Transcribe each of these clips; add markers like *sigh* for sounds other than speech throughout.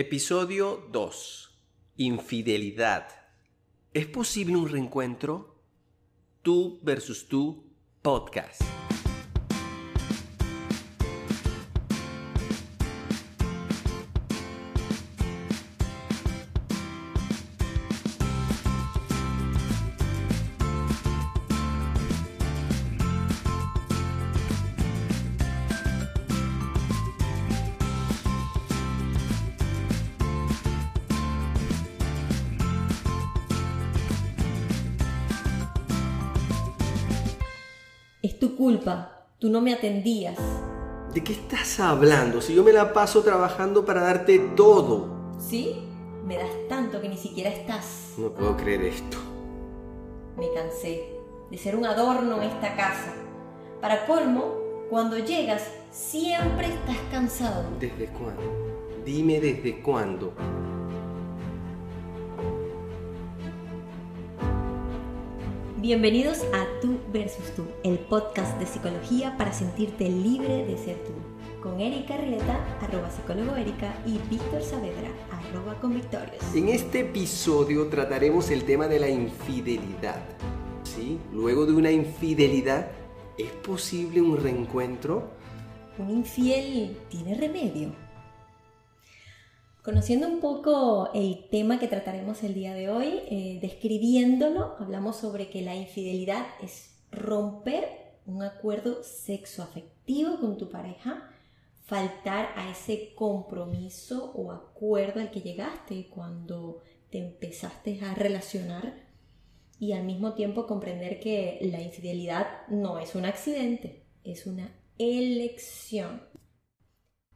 Episodio 2. Infidelidad. ¿Es posible un reencuentro? Tú versus tú podcast. Culpa, tú no me atendías. ¿De qué estás hablando? Si yo me la paso trabajando para darte todo. ¿Sí? Me das tanto que ni siquiera estás. No puedo creer esto. Me cansé de ser un adorno en esta casa. Para colmo, cuando llegas, siempre estás cansado. ¿Desde cuándo? Dime desde cuándo. Bienvenidos a Tú versus Tú, el podcast de psicología para sentirte libre de ser tú. Con Erika Rieta, arroba psicólogo Erika, y Víctor Saavedra, arroba convictorios. En este episodio trataremos el tema de la infidelidad. ¿Sí? Luego de una infidelidad, ¿es posible un reencuentro? ¿Un infiel tiene remedio? Conociendo un poco el tema que trataremos el día de hoy, eh, describiéndolo, hablamos sobre que la infidelidad es romper un acuerdo sexoafectivo con tu pareja, faltar a ese compromiso o acuerdo al que llegaste cuando te empezaste a relacionar y al mismo tiempo comprender que la infidelidad no es un accidente, es una elección.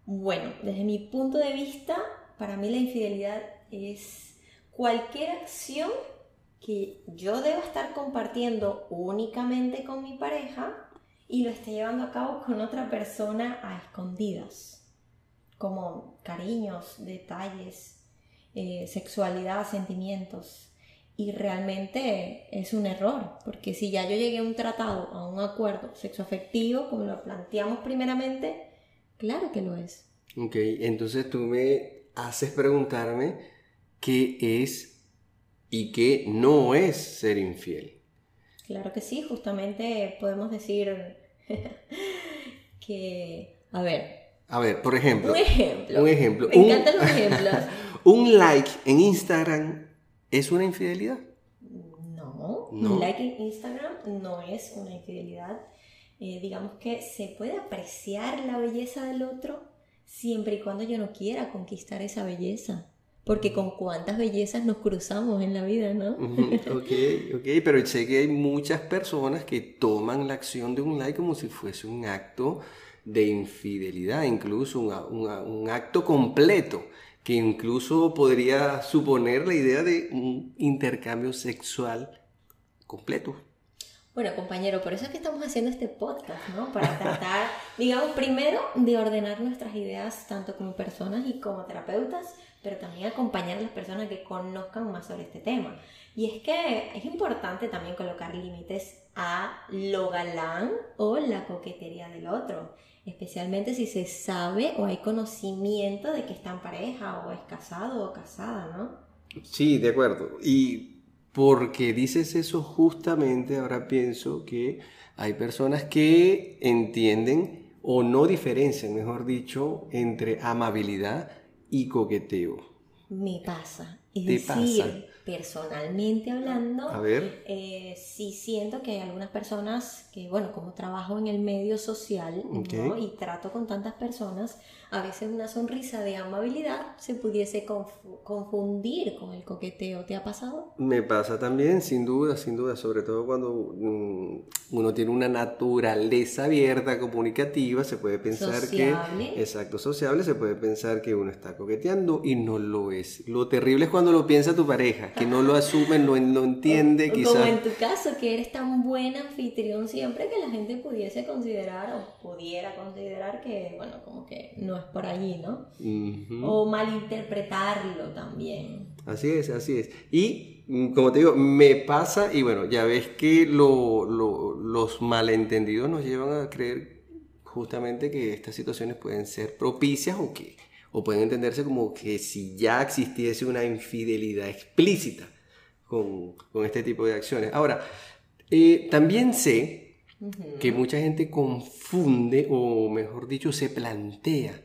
Bueno, desde mi punto de vista, para mí la infidelidad es cualquier acción que yo deba estar compartiendo únicamente con mi pareja y lo esté llevando a cabo con otra persona a escondidas, como cariños, detalles, eh, sexualidad, sentimientos. Y realmente es un error, porque si ya yo llegué a un tratado, a un acuerdo sexoafectivo, como lo planteamos primeramente, claro que lo es. Ok, entonces tú me haces preguntarme qué es y qué no es ser infiel. Claro que sí, justamente podemos decir *laughs* que, a ver. A ver, por ejemplo. Un ejemplo. Un ejemplo. Me encantan los *laughs* ejemplos. un like en Instagram es una infidelidad. No, No. un like en Instagram no es una infidelidad. Eh, digamos que se puede apreciar la belleza del otro siempre y cuando yo no quiera conquistar esa belleza. Porque con cuántas bellezas nos cruzamos en la vida, ¿no? Ok, ok, pero sé que hay muchas personas que toman la acción de un like como si fuese un acto de infidelidad, incluso un, un acto completo, que incluso podría suponer la idea de un intercambio sexual completo. Bueno, compañero, por eso es que estamos haciendo este podcast, ¿no? Para tratar, *laughs* digamos, primero de ordenar nuestras ideas tanto como personas y como terapeutas, pero también acompañar a las personas que conozcan más sobre este tema. Y es que es importante también colocar límites a lo galán o la coquetería del otro, especialmente si se sabe o hay conocimiento de que está en pareja o es casado o casada, ¿no? Sí, de acuerdo. Y porque dices eso justamente, ahora pienso que hay personas que entienden o no diferencian, mejor dicho, entre amabilidad y coqueteo. Me pasa. Es Te decir, pasa. Personalmente hablando, A ver. eh, sí siento que hay algunas personas que, bueno, como trabajo en el medio social y trato con tantas personas, a veces una sonrisa de amabilidad se pudiese confu- confundir con el coqueteo. ¿Te ha pasado? Me pasa también, sin duda, sin duda, sobre todo cuando mm, uno tiene una naturaleza abierta, comunicativa, se puede pensar Sociable. que, exacto, sociable, se puede pensar que uno está coqueteando y no lo es. Lo terrible es cuando lo piensa tu pareja, que no lo asume, no, no entiende, Como quizás. en tu caso, que eres tan buen anfitrión siempre que la gente pudiese considerar o pudiera considerar que, bueno, como que no es por allí, ¿no? Ujú. O malinterpretarlo también. Así es, así es. Y mm, como te digo, me pasa, y bueno, ya ves que lo- lo- los malentendidos nos llevan a creer justamente que estas situaciones pueden ser propicias o que, o pueden entenderse como que si ya existiese una infidelidad explícita con, con este tipo de acciones. Ahora, eh, también sé que mucha gente confunde, o mejor dicho, se plantea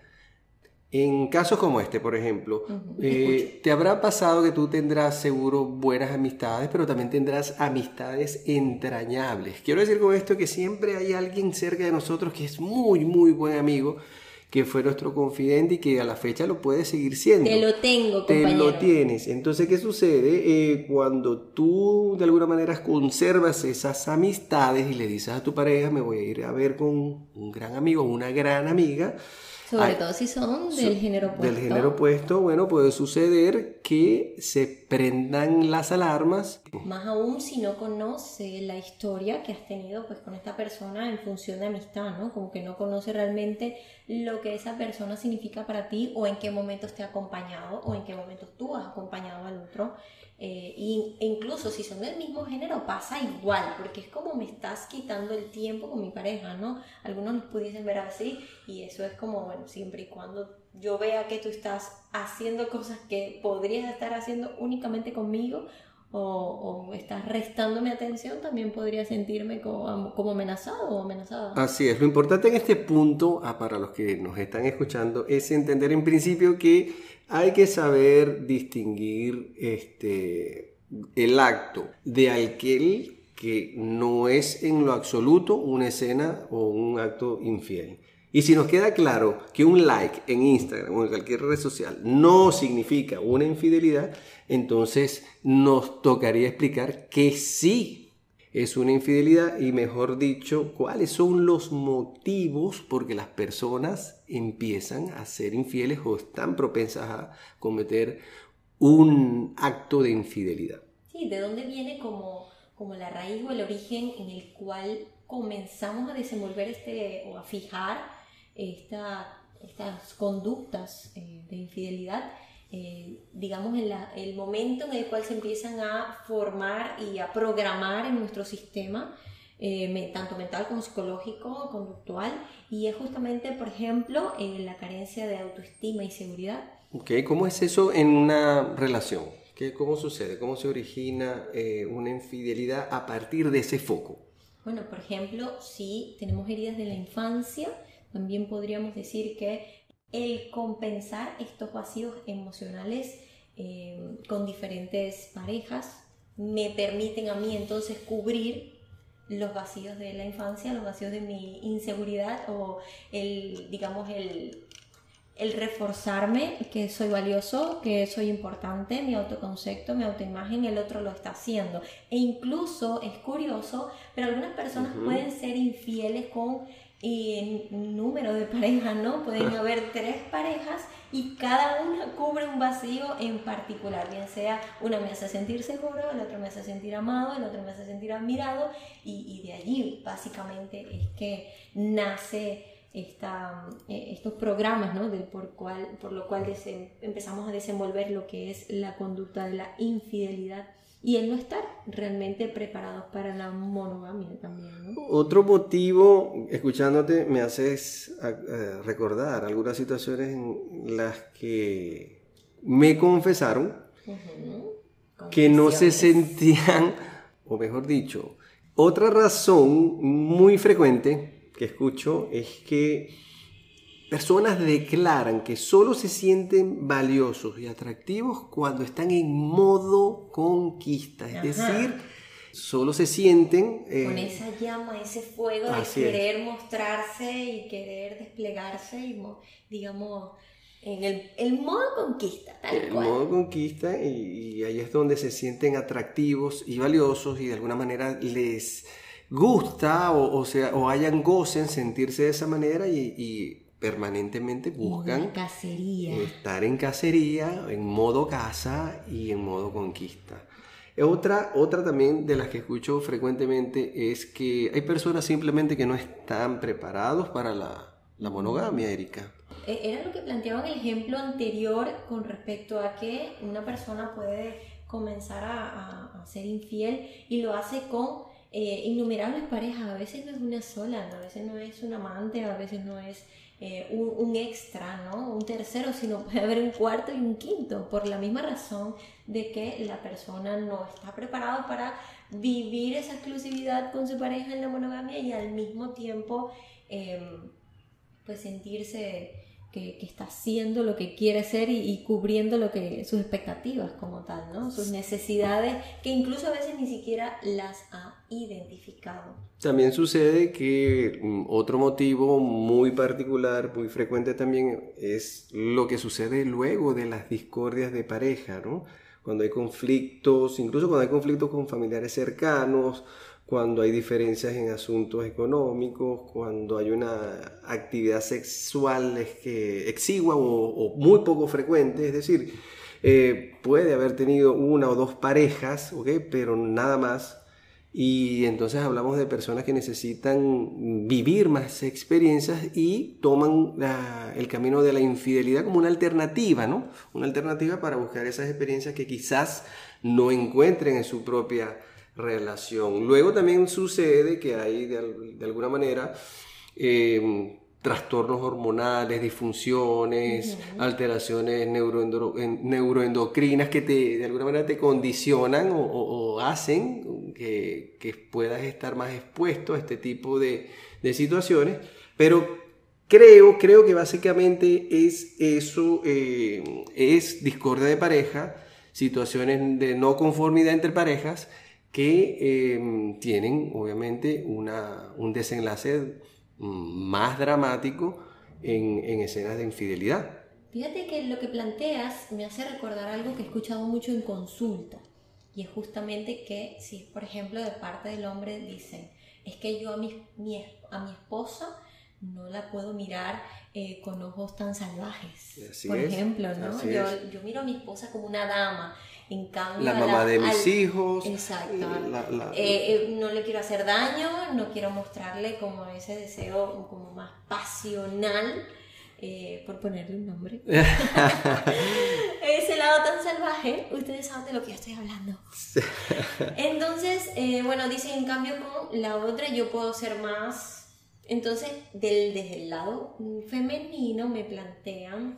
en casos como este, por ejemplo, eh, te habrá pasado que tú tendrás seguro buenas amistades, pero también tendrás amistades entrañables. Quiero decir con esto que siempre hay alguien cerca de nosotros que es muy, muy buen amigo, que fue nuestro confidente y que a la fecha lo puede seguir siendo. Te lo tengo, compañero. Te lo tienes. Entonces, ¿qué sucede? Eh, cuando tú de alguna manera conservas esas amistades y le dices a tu pareja, me voy a ir a ver con un gran amigo, una gran amiga, sobre todo si son del género opuesto. Del género opuesto, bueno, puede suceder que se prendan las alarmas. Más aún si no conoce la historia que has tenido pues con esta persona en función de amistad, ¿no? Como que no conoce realmente lo que esa persona significa para ti o en qué momentos te ha acompañado o en qué momentos tú has acompañado al otro. Eh, e incluso si son del mismo género pasa igual, porque es como me estás quitando el tiempo con mi pareja, ¿no? Algunos nos pudiesen ver así y eso es como, bueno, siempre y cuando yo vea que tú estás haciendo cosas que podrías estar haciendo únicamente conmigo o, estás restando mi atención, también podría sentirme como, como, amenazado o amenazada. Así es, lo importante en este punto, ah, para los que nos están escuchando, es entender en principio que hay que saber distinguir este, el acto de aquel que no es en lo absoluto una escena o un acto infiel. Y si nos queda claro que un like en Instagram o en cualquier red social no significa una infidelidad, entonces nos tocaría explicar que sí es una infidelidad y mejor dicho, cuáles son los motivos por que las personas empiezan a ser infieles o están propensas a cometer un acto de infidelidad. Sí, ¿de dónde viene como, como la raíz o el origen en el cual comenzamos a desenvolver este o a fijar estas conductas eh, de infidelidad? Eh, digamos, en el momento en el cual se empiezan a formar y a programar en nuestro sistema, eh, tanto mental como psicológico, conductual, y es justamente, por ejemplo, en la carencia de autoestima y seguridad. Ok, ¿cómo es eso en una relación? ¿Qué, ¿Cómo sucede? ¿Cómo se origina eh, una infidelidad a partir de ese foco? Bueno, por ejemplo, si tenemos heridas de la infancia, también podríamos decir que el compensar estos vacíos emocionales eh, con diferentes parejas me permiten a mí entonces cubrir los vacíos de la infancia, los vacíos de mi inseguridad o el, digamos, el, el reforzarme que soy valioso, que soy importante, mi autoconcepto, mi autoimagen, el otro lo está haciendo. E incluso es curioso, pero algunas personas pueden ser infieles con y en número de parejas, ¿no? Pueden haber tres parejas y cada una cubre un vacío en particular, bien sea una me hace sentir seguro, el otro me hace sentir amado, el otro me hace sentir admirado y, de allí básicamente es que nace esta, eh, estos programas, ¿no? por, cual, por lo cual empezamos a desenvolver lo que es la conducta de la infidelidad y el no estar realmente preparados para la monogamia también. ¿no? Otro motivo, escuchándote, me haces eh, recordar algunas situaciones en las que me confesaron que no se sentían, o mejor dicho, otra razón muy frecuente que escucho es que personas declaran que solo se sienten valiosos y atractivos cuando están en modo conquista, es decir, solo se sienten... Eh, Con esa llama, ese fuego de querer mostrarse y querer desplegarse y, digamos, en el, modo conquista, tal el modo conquista y, ahí es donde se sienten atractivos y valiosos y de alguna manera les gusta o, sea, o hayan goce en sentirse de esa manera y permanentemente buscan estar en cacería, en modo caza y en modo conquista. Otra, otra también de las que escucho frecuentemente es que hay personas simplemente que no están preparados para la, monogamia, Erika. E, era lo que planteaba en el ejemplo anterior con respecto a que una persona puede comenzar a, ser infiel y lo hace con eh, innumerables parejas. A veces no es una sola, a veces no es un amante, a veces no es eh, un, extra, ¿no? Un tercero, sino puede haber un cuarto y un quinto, por la misma razón de que la persona no está preparada para vivir esa exclusividad con su pareja en la monogamia y al mismo tiempo, em, pues sentirse que, está haciendo lo que quiere ser y, cubriendo lo que sus expectativas como tal, ¿no? Sus necesidades que incluso a veces ni siquiera las ha identificado. También sucede que mm, otro motivo muy particular, muy frecuente también es lo que sucede luego de las discordias de pareja, ¿no? Cuando hay conflictos, incluso cuando hay conflictos con familiares cercanos, cuando hay diferencias en asuntos económicos, cuando hay una actividad sexual que exigua o, muy poco frecuente, es decir, eh, puede haber tenido una o dos parejas, pero nada más. Y entonces hablamos de personas que necesitan vivir más experiencias y toman el camino de la infidelidad como una alternativa, ¿no? Una alternativa para buscar esas experiencias que quizás no encuentren en su propia relación. Luego también sucede que hay de, alguna manera em, trastornos hormonales, disfunciones, alteraciones neuroendocrinas que te, de alguna manera te condicionan o, hacen que, puedas estar más expuesto a este tipo de, situaciones. Pero creo, creo que básicamente es eso, eh, es discordia de pareja, situaciones de no conformidad entre parejas, que em, tienen obviamente una, un desenlace mm, más dramático en, en, escenas de infidelidad. Fíjate que lo que planteas me hace recordar algo que he escuchado mucho en consulta y es justamente que si por ejemplo de parte del hombre dicen es que yo a mi, a mi esposa no la puedo mirar eh, con ojos tan salvajes. por ejemplo, ¿no? Yo, yo, miro a mi esposa como una dama en cambio, la mamá de mis hijos. Exacto. Eh, eh, no le quiero hacer daño, no quiero mostrarle como ese deseo como más pasional, eh, por ponerle un nombre. *laughs* ese lado tan salvaje, ustedes saben de lo que yo estoy hablando. Entonces, bueno, dice en cambio con la otra yo puedo ser más... Entonces, del, desde el lado femenino me plantean,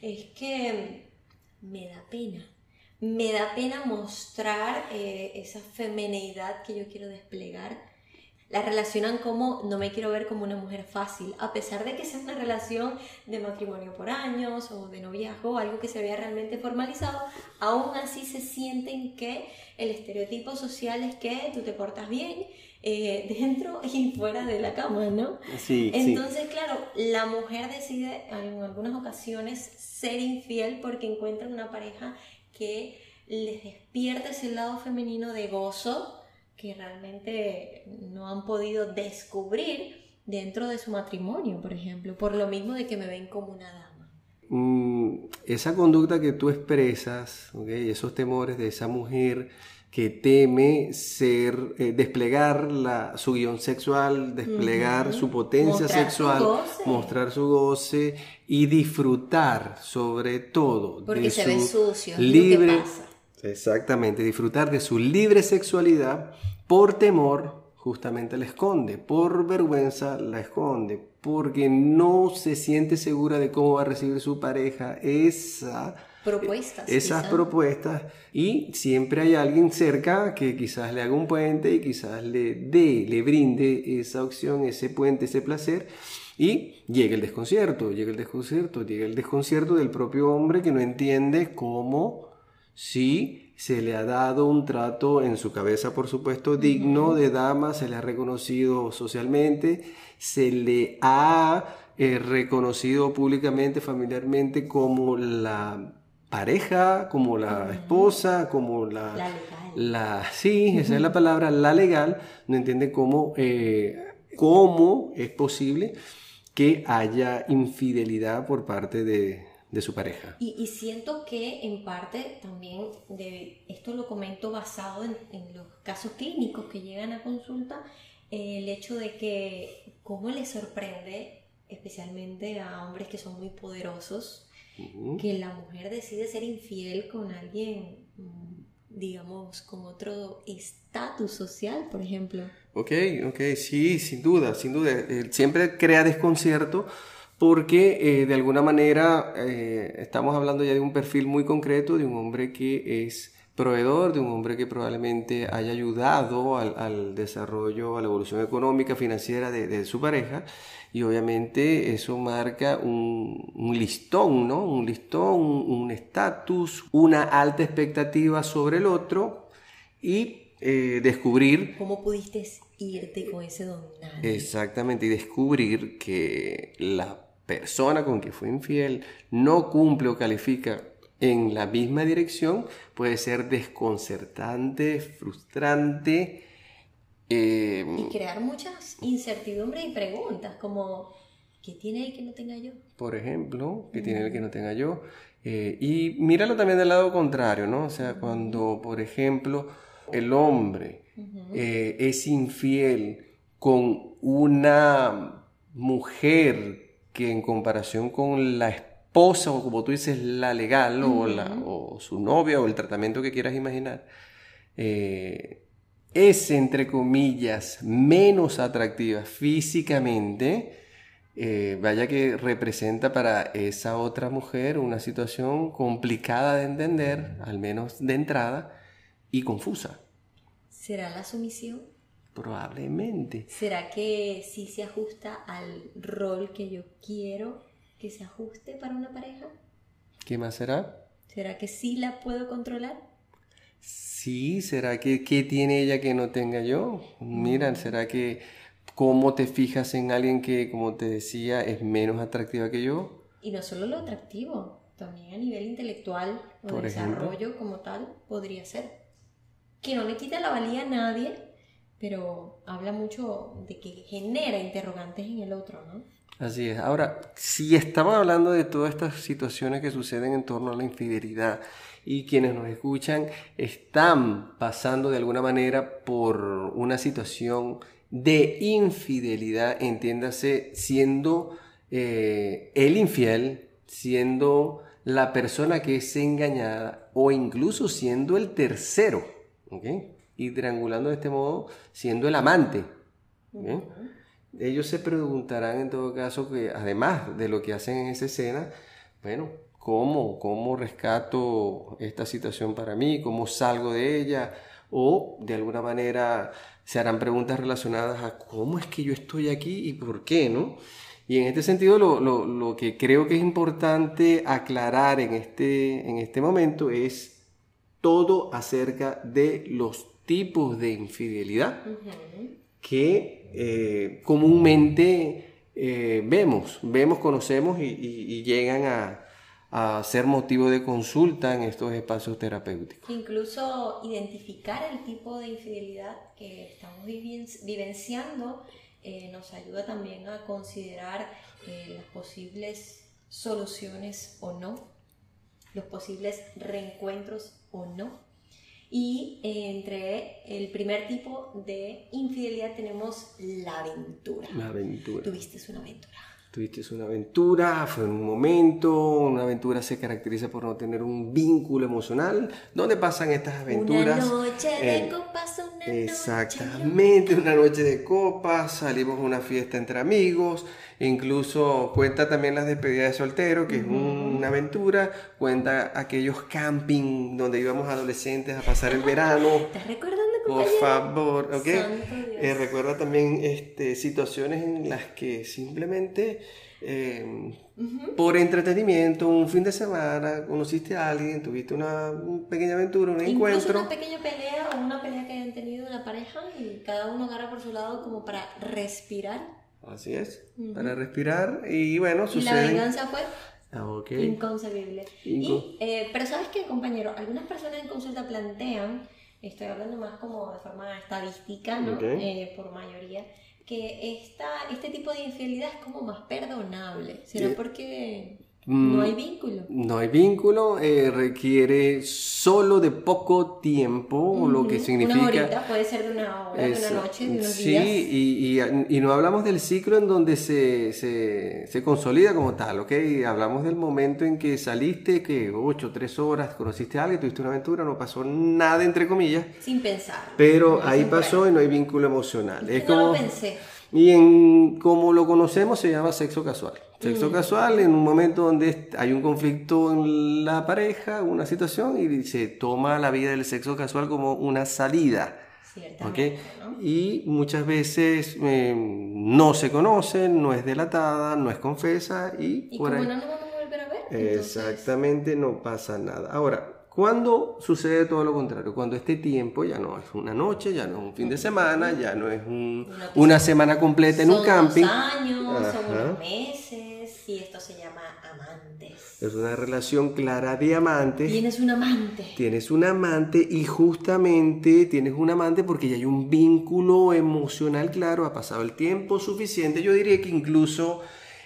es que me da pena me da pena mostrar eh, esa femenidad que yo quiero desplegar. La relacionan como no me quiero ver como una mujer fácil, a pesar de que sea una relación de matrimonio por años o de noviazgo, algo que se vea realmente formalizado, aún así se sienten que el estereotipo social es que tú te portas bien eh, *laughs* dentro y fuera de la cama, ¿no? Sí, Entonces, claro, la mujer decide en algunas ocasiones ser infiel porque encuentra una pareja que les despierta ese lado femenino de gozo que realmente no han podido descubrir dentro de su matrimonio, por ejemplo, por lo mismo de que me ven como una dama. Mm, esa conducta que tú expresas, esos temores de esa mujer que teme ser, eh, desplegar la, su guion sexual, desplegar su potencia sexual, mostrar su goce y disfrutar sobre todo Porque de se su libre, exactamente, disfrutar de su libre sexualidad por temor justamente la esconde, por vergüenza la esconde, porque no se siente segura de cómo va a recibir su pareja esa propuestas. Esas propuestas y siempre hay alguien cerca que quizás le haga un puente y quizás le dé, le brinde esa opción, ese puente, ese placer. Y llega el desconcierto, llega el desconcierto, llega el desconcierto del propio hombre que no entiende cómo si se le ha dado un trato en su cabeza, por supuesto, digno de dama, se le ha reconocido socialmente, se le ha eh, reconocido públicamente, familiarmente como la pareja, como la esposa, como la... La legal. sí, esa es la palabra, la legal, no entiende cómo, eh, cómo es posible que haya infidelidad por parte de, su pareja. Y, siento que en parte también, de, esto lo comento basado en, los casos clínicos que llegan a consulta, el hecho de que cómo les sorprende especialmente a hombres que son muy poderosos, que la mujer decide ser infiel con alguien, mm, digamos, con otro estatus social, por ejemplo. Ok, ok, sí, sin duda, sin duda. Eh, siempre crea desconcierto porque eh, de alguna manera eh, estamos hablando ya de un perfil muy concreto, de un hombre que es proveedor, de un hombre que probablemente haya ayudado al, desarrollo, a la evolución económica, financiera de, su pareja, y obviamente eso marca un, listón, ¿no? Un listón, un estatus, una alta expectativa sobre el otro y eh, descubrir... ¿Cómo pudiste irte con ese don? Exactamente, y descubrir que la persona con que fue infiel no cumple o califica en la misma dirección puede ser desconcertante, frustrante. Em, y crear muchas incertidumbres y preguntas como, ¿qué tiene él que no tenga yo? Por ejemplo, ¿qué tiene él que no tenga yo? Eh, y míralo también del lado contrario, ¿no? O sea, cuando, por ejemplo, el hombre eh, es infiel con una mujer que en comparación con la esposa o como tú dices, la legal o, la, o su novia o el tratamiento que quieras imaginar, eh, es entre comillas menos atractiva físicamente, eh, vaya que representa para esa otra mujer una situación complicada de entender, al menos de entrada, y confusa. ¿Será la sumisión? Probablemente. ¿Será que sí se ajusta al rol que yo quiero que se ajuste para una pareja? ¿Qué más será? ¿Será que sí la puedo controlar? Sí, ¿será que qué tiene ella que no tenga yo? Mira, ¿será que cómo te fijas en alguien que, como te decía, es menos atractiva que yo? Y no solo lo atractivo, también a nivel intelectual o de desarrollo como tal podría ser. Que no le quita la valía a nadie, pero habla mucho de que genera interrogantes en el otro, ¿no? Así es. Ahora, si estamos hablando de todas estas situaciones que suceden en torno a la infidelidad y quienes nos escuchan están pasando de alguna manera por una situación de infidelidad, entiéndase, siendo eh, el infiel, siendo la persona que es engañada o incluso siendo el tercero. ¿okay? y triangulando de este modo, siendo el amante. Ellos se preguntarán en todo caso que además de lo que hacen en esa escena, bueno, ¿cómo, cómo rescato esta situación para mí? ¿Cómo salgo de ella? O de alguna manera se harán preguntas relacionadas a cómo es que yo estoy aquí y por qué, ¿no? Y en este sentido lo, lo, lo que creo que es importante aclarar en este, en este momento es todo acerca de los tipos de infidelidad que eh, comúnmente eh, vemos, vemos, conocemos y, llegan a, ser motivo de consulta en estos espacios terapéuticos. Incluso identificar el tipo de infidelidad que estamos vivenciando eh, nos ayuda también a considerar las posibles soluciones o no, los posibles reencuentros o no y entre el primer tipo de infidelidad tenemos la aventura. La aventura. Tuviste una aventura. Tuviste una aventura, fue un momento, una aventura se caracteriza por no tener un vínculo emocional. ¿Dónde pasan estas aventuras? Una noche de copas, una Exactamente, una noche de copas, salimos a una fiesta entre amigos, incluso cuenta también las despedidas de soltero, que es una aventura, cuenta aquellos camping donde íbamos adolescentes a pasar el verano. ¿Estás recordando? Por favor, ¿ok? Eh, recuerda también este, situaciones en las que simplemente em, por entretenimiento, un fin de semana, conociste a alguien, tuviste una, pequeña aventura, un Incluso encuentro. una pequeña pelea o una pelea que hayan tenido una pareja y cada uno agarra por su lado como para respirar Así es, para respirar y bueno, sucede. Y la venganza fue ah, inconcebible. y, eh, pero sabes qué, compañero, algunas personas en consulta plantean, estoy hablando más como de forma estadística, ¿no? Eh, por mayoría, que esta, este tipo de infidelidad es como más perdonable. ¿Será porque no hay mm, vínculo. No hay vínculo, eh, requiere solo de poco tiempo, lo que significa... Una horita, puede ser de una hora, de una noche, de unos sí, días. Sí, y, y, no hablamos del ciclo en donde se, se, se, consolida como tal, ¿ok? Hablamos del momento en que saliste, que 8, 3 horas, conociste a alguien, tuviste una aventura, no pasó nada, entre comillas. Sin pensar. Pero ahí pasó y no hay vínculo emocional. Es como... Lo pensé. Y en como lo conocemos se llama sexo casual. Sexo casual en un momento donde hay un conflicto en la pareja, una situación, y se toma la vida del sexo casual como una salida. ¿okay? Y muchas veces eh, no se conocen, no es delatada, no es confesa y, ¿Y por ahí... no nos vamos a volver a ver. Exactamente, no pasa nada. Ahora, ¿Cuándo sucede todo lo contrario? Cuando este tiempo ya no es una noche, ya no es un fin de semana, ya no es una semana completa en un camping. Son años, son unos meses, y esto se llama amantes. Es una relación clara de amantes. Tienes un amante. Tienes un amante y justamente tienes un amante porque ya hay un vínculo emocional claro, ha pasado el tiempo suficiente. Yo diría que incluso...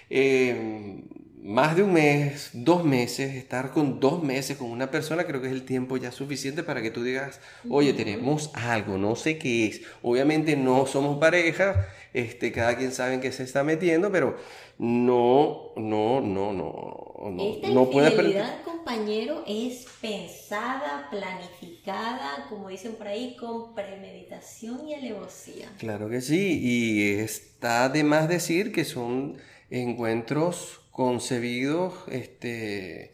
Eh, más de un mes, dos meses, estar con dos meses con una persona, creo que es el tiempo ya suficiente para que tú digas, oye, tenemos algo, no sé qué es. Obviamente no somos pareja, este, cada quien sabe en qué se está metiendo, pero no, no, no, no, no. Esta no infidelidad, compañero, es pensada, planificada, como dicen por ahí, con premeditación y alevosía. Claro que sí, y está de más decir que son encuentros concebidos este,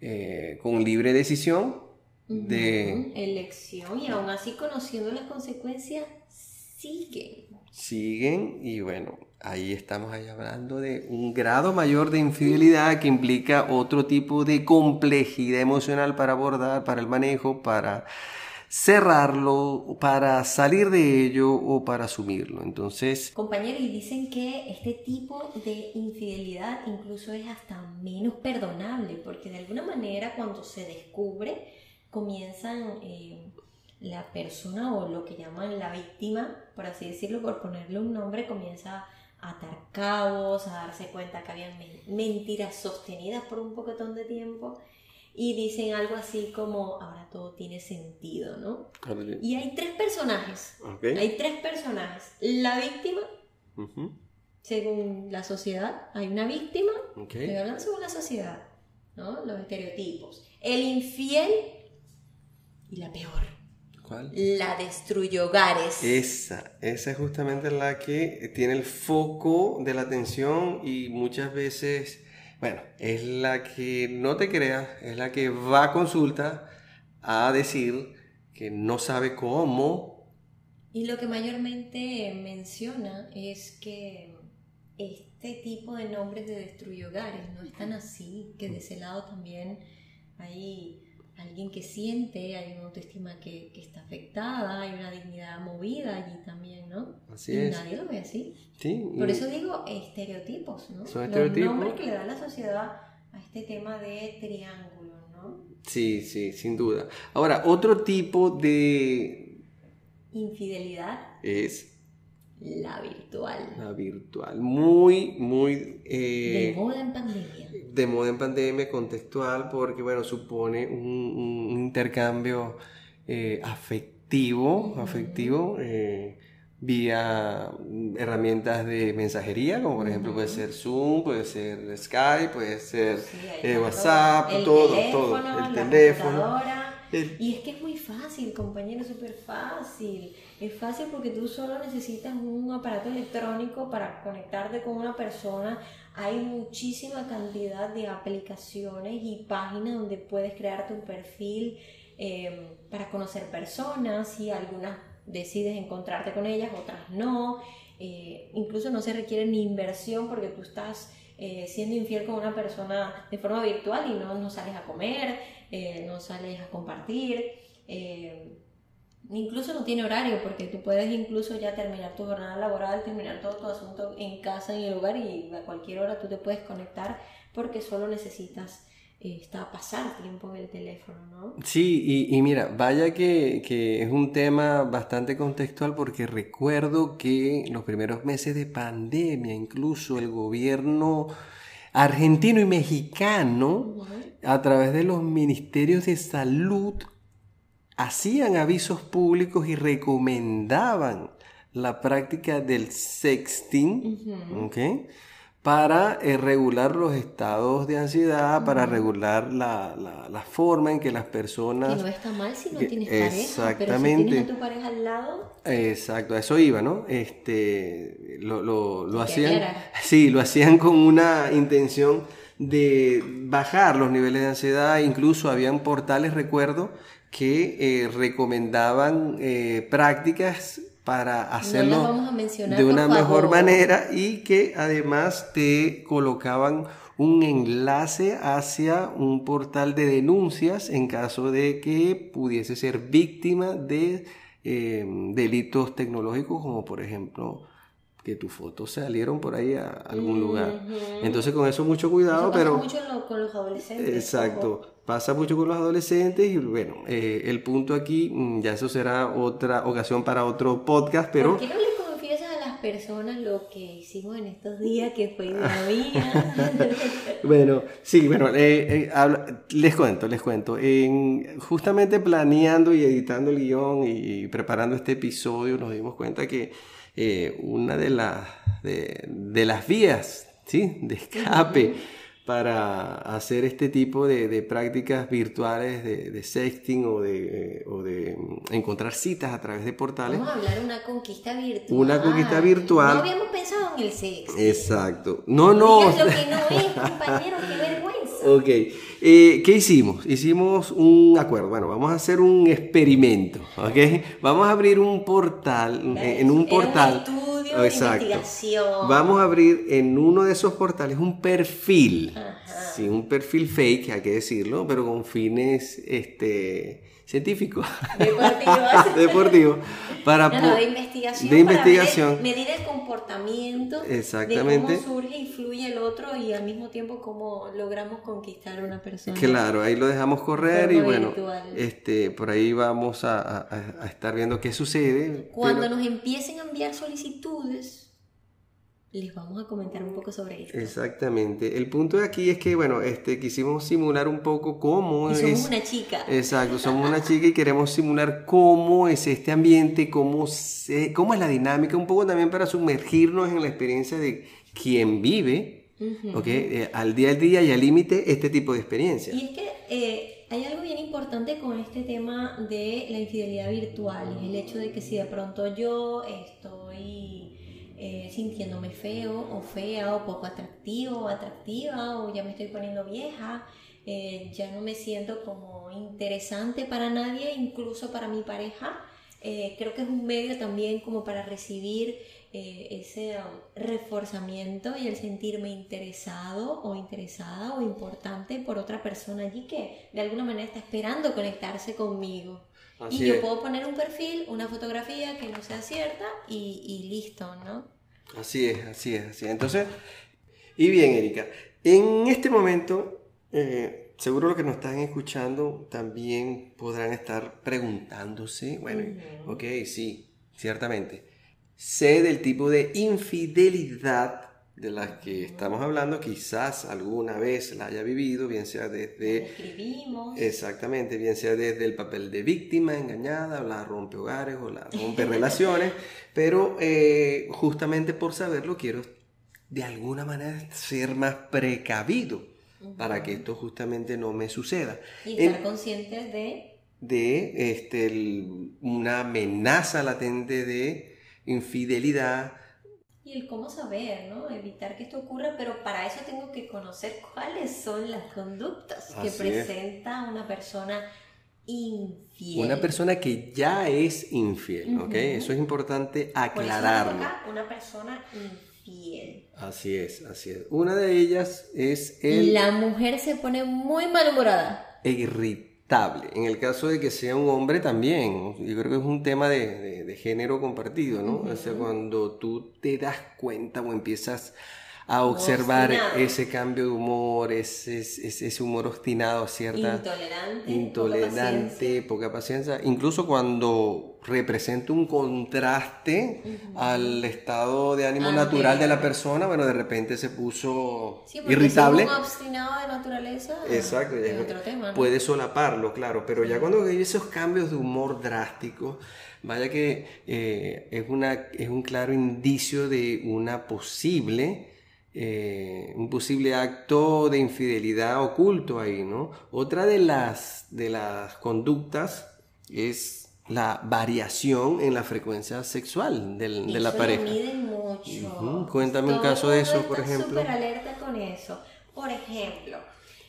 eh, con libre decisión de... Elección y aún así conociendo las consecuencias, siguen. Siguen y bueno, ahí estamos ahí hablando de un grado mayor de infidelidad que implica otro tipo de complejidad emocional para abordar, para el manejo, para cerrarlo, para salir de ello o para asumirlo. Entonces... Compañeros, y dicen que este tipo de infidelidad incluso es hasta menos perdonable, porque de alguna manera cuando se descubre, comienzan eh, la persona o lo que llaman la víctima, por así decirlo, por ponerle un nombre, comienza a atar cabos, a darse cuenta que habían mentiras sostenidas por un poquetón de tiempo y dicen algo así como, ahora todo tiene sentido, ¿no? Y hay tres personajes. Hay tres personajes. La víctima, según la sociedad, hay una víctima, okay. estoy hablando según la sociedad, ¿no? Los estereotipos. El infiel y la peor. ¿Cuál? La destruyó hogares. Esa, esa es justamente la que tiene el foco de la atención y muchas veces bueno, es la que no te creas, es la que va a consulta a decir que no sabe cómo. Y lo que mayormente menciona es que este tipo de nombres de destruye hogares no están así, que de ese lado también hay alguien que siente, hay una autoestima que, que, está afectada, hay una dignidad movida allí también, ¿no? Así y es. nadie lo ve así. Sí. Por eso digo estereotipos, ¿no? Son estereotipos. Los nombres que le da la sociedad a este tema de triángulo, ¿no? Sí, sí, sin duda. Ahora, otro tipo de... Infidelidad. Es la virtual. La virtual. Muy, muy... Eh, de moda en pandemia. De moda en pandemia, contextual, porque, bueno, supone un, intercambio eh, afectivo, afectivo eh, vía herramientas de mensajería, como por ejemplo puede ser Zoom, puede ser Skype, puede ser WhatsApp, todo, todo, el teléfono. Y es que es muy fácil, compañero, súper fácil. Es fácil porque tú solo necesitas un aparato electrónico para conectarte con una persona. Hay muchísima cantidad de aplicaciones y páginas donde puedes crearte un perfil em, para conocer personas y algunas decides encontrarte con ellas, otras no. Eh, incluso no se requiere ni inversión porque tú estás eh, siendo infiel con una persona de forma virtual y no, no sales a comer, eh, no sales a compartir. Incluso no tiene horario porque tú puedes incluso ya terminar tu jornada laboral, terminar todo tu asunto en casa, en el hogar y a cualquier hora tú te puedes conectar porque solo necesitas eh, está pasar tiempo en el teléfono, ¿no? Sí, y, mira, vaya que, que, es un tema bastante contextual porque recuerdo que los primeros meses de pandemia, incluso el gobierno argentino y mexicano, a través de los ministerios de salud, hacían avisos públicos y recomendaban la práctica del sexting, para eh, regular los estados de ansiedad, para regular la, la, forma en que las personas... Que no está mal si no tienes pareja, exactamente, pero si tienes a tu pareja al lado... Exacto, a eso iba, ¿no? Este, lo, lo, lo hacían... Sí, lo hacían con una intención de bajar los niveles de ansiedad, incluso habían portales, recuerdo, que eh, recomendaban eh, prácticas para hacerlo de una mejor manera y que además te colocaban un enlace hacia un portal de denuncias en caso de que pudiese ser víctima de eh, delitos tecnológicos como por ejemplo que tus fotos salieron por ahí a algún lugar. Entonces con eso mucho cuidado, pasa pero... mucho con los adolescentes. Exacto, pasa mucho con los adolescentes y bueno, eh, el punto aquí, mm, ya eso será otra ocasión para otro podcast, pero... ¿Por qué no le confiesas a las personas lo que hicimos en estos días que fue una vida? *laughs* bueno, sí, bueno, eh, eh, les cuento, les cuento. En, justamente planeando y editando el guion y preparando este episodio nos dimos cuenta que una de, de, las vías ¿sí? de escape para hacer este tipo de, prácticas virtuales de, sexting o de, o de mm, encontrar citas a través de portales. Vamos a hablar de una conquista virtual. Una conquista virtual. No habíamos pensado en el sexting. Exacto. No, no. lo que no es, *laughs* compañero, qué vergüenza. Ok. Eh, ¿Qué hicimos? Hicimos un acuerdo. Bueno, vamos a hacer un experimento, ¿ok? Vamos a abrir un portal, en un portal. Exacto. investigación. Vamos a abrir en uno de esos portales un perfil. Sí, un perfil fake, hay que decirlo, pero con fines, este científico. Deportivo. *laughs* Deportivo. Para de investigación. De investigación. Para medir, el comportamiento. Exactamente. De cómo surge y fluye el otro y al mismo tiempo cómo logramos conquistar a una persona. Claro, ahí lo dejamos correr y bueno, este, por ahí vamos a, estar viendo qué sucede. Cuando nos empiecen a enviar solicitudes les vamos a comentar un poco sobre esto. Exactamente. El punto de aquí es que, bueno, este, quisimos simular un poco cómo y somos una chica. Exacto, somos una chica y queremos simular cómo es este ambiente, cómo, cómo es la dinámica, un poco también para sumergirnos en la experiencia de quien vive, eh, al día a día y al límite este tipo de experiencia. Y es que eh, hay algo bien importante con este tema de la infidelidad virtual, es el hecho de que si de pronto yo estoy eh, sintiéndome feo o fea o poco atractivo o atractiva o ya me estoy poniendo vieja, eh, ya no me siento como interesante para nadie, incluso para mi pareja. Eh, creo que es un medio también como para recibir ese um, reforzamiento y el sentirme interesado o interesada o importante por otra persona allí que de alguna manera está esperando conectarse conmigo. Y yo puedo poner un perfil, una fotografía que no sea cierta y, y listo, ¿no? Así es, así es, así es. Entonces, y bien, Erika, en este momento, eh, seguro lo que nos están escuchando también podrán estar preguntándose, bueno, ok, sí, ciertamente. Sé del tipo de infidelidad de la que estamos hablando, quizás alguna vez la haya vivido, bien sea desde... Escribimos. Exactamente, bien sea desde el papel de víctima engañada, o la rompe hogares, o la rompe *laughs* relaciones, pero eh, justamente por saberlo quiero de alguna manera ser más precavido para que esto justamente no me suceda. Y estar consciente de... De este, una amenaza latente de infidelidad, y el cómo saber, ¿no? Evitar que esto ocurra, pero para eso tengo que conocer cuáles son las conductas que presenta una persona infiel. Una persona que ya es infiel, ¿ok? Eso es importante aclararlo. una persona infiel. Así es, así es. Una de ellas es el... La mujer se pone muy malhumorada. E en el caso de que sea un hombre también, yo creo que es un tema de, género compartido, ¿no? O sea, cuando tú te das cuenta o empiezas a observar ese cambio de humor, ese, ese, humor obstinado, cierta... Intolerante. Intolerante, poca paciencia. Incluso cuando representa un contraste al estado de ánimo natural de la persona, bueno, de repente se puso sí, irritable. Si un obstinado de naturaleza, Exacto, es otro tema. Puede solaparlo, claro, pero ya cuando hay esos cambios de humor drásticos, vaya que eh, es, una, es un claro indicio de una posible eh, un posible acto de infidelidad oculto ahí, ¿no? Otra de las, de las conductas es la variación en la frecuencia sexual del, de la pareja. miden mucho. Cuéntame un caso de eso, por ejemplo. súper alerta con eso. Por ejemplo,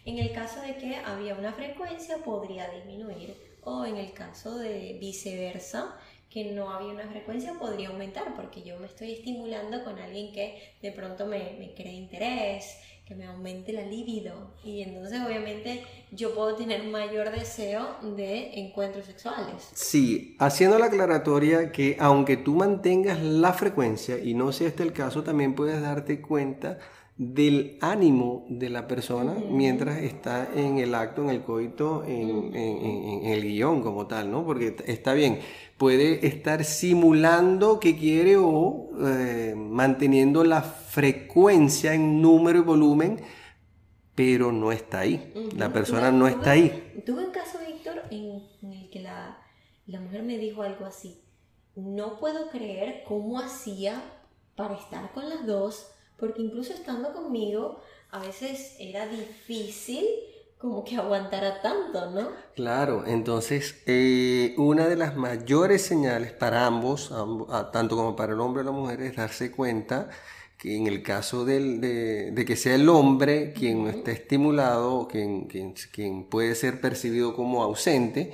en el caso de que había una frecuencia, podría disminuir. O en el caso de viceversa, que no había una frecuencia podría aumentar porque yo me estoy estimulando con alguien que de pronto me, me cree interés, que me aumente la libido y entonces obviamente yo puedo tener mayor deseo de encuentros sexuales. Sí, haciendo la aclaratoria que aunque tú mantengas la frecuencia y no sea este el caso, también puedes darte cuenta del ánimo de la persona mientras está en el acto, en el coito, en, el guion como tal, ¿no? Porque está bien, puede estar simulando que quiere o eh, manteniendo la frecuencia en número y volumen, pero no está ahí. La persona no está ahí. Tuve un caso, Víctor, en, el que la, la mujer me dijo algo así. No puedo creer cómo hacía para estar con las dos porque incluso estando conmigo a veces era difícil como que aguantara tanto, ¿no? Claro, entonces eh, una de las mayores señales para ambos, tanto como para el hombre y la mujer, es darse cuenta que en el caso de, que sea el hombre quien no esté estimulado, quien, quien, puede ser percibido como ausente,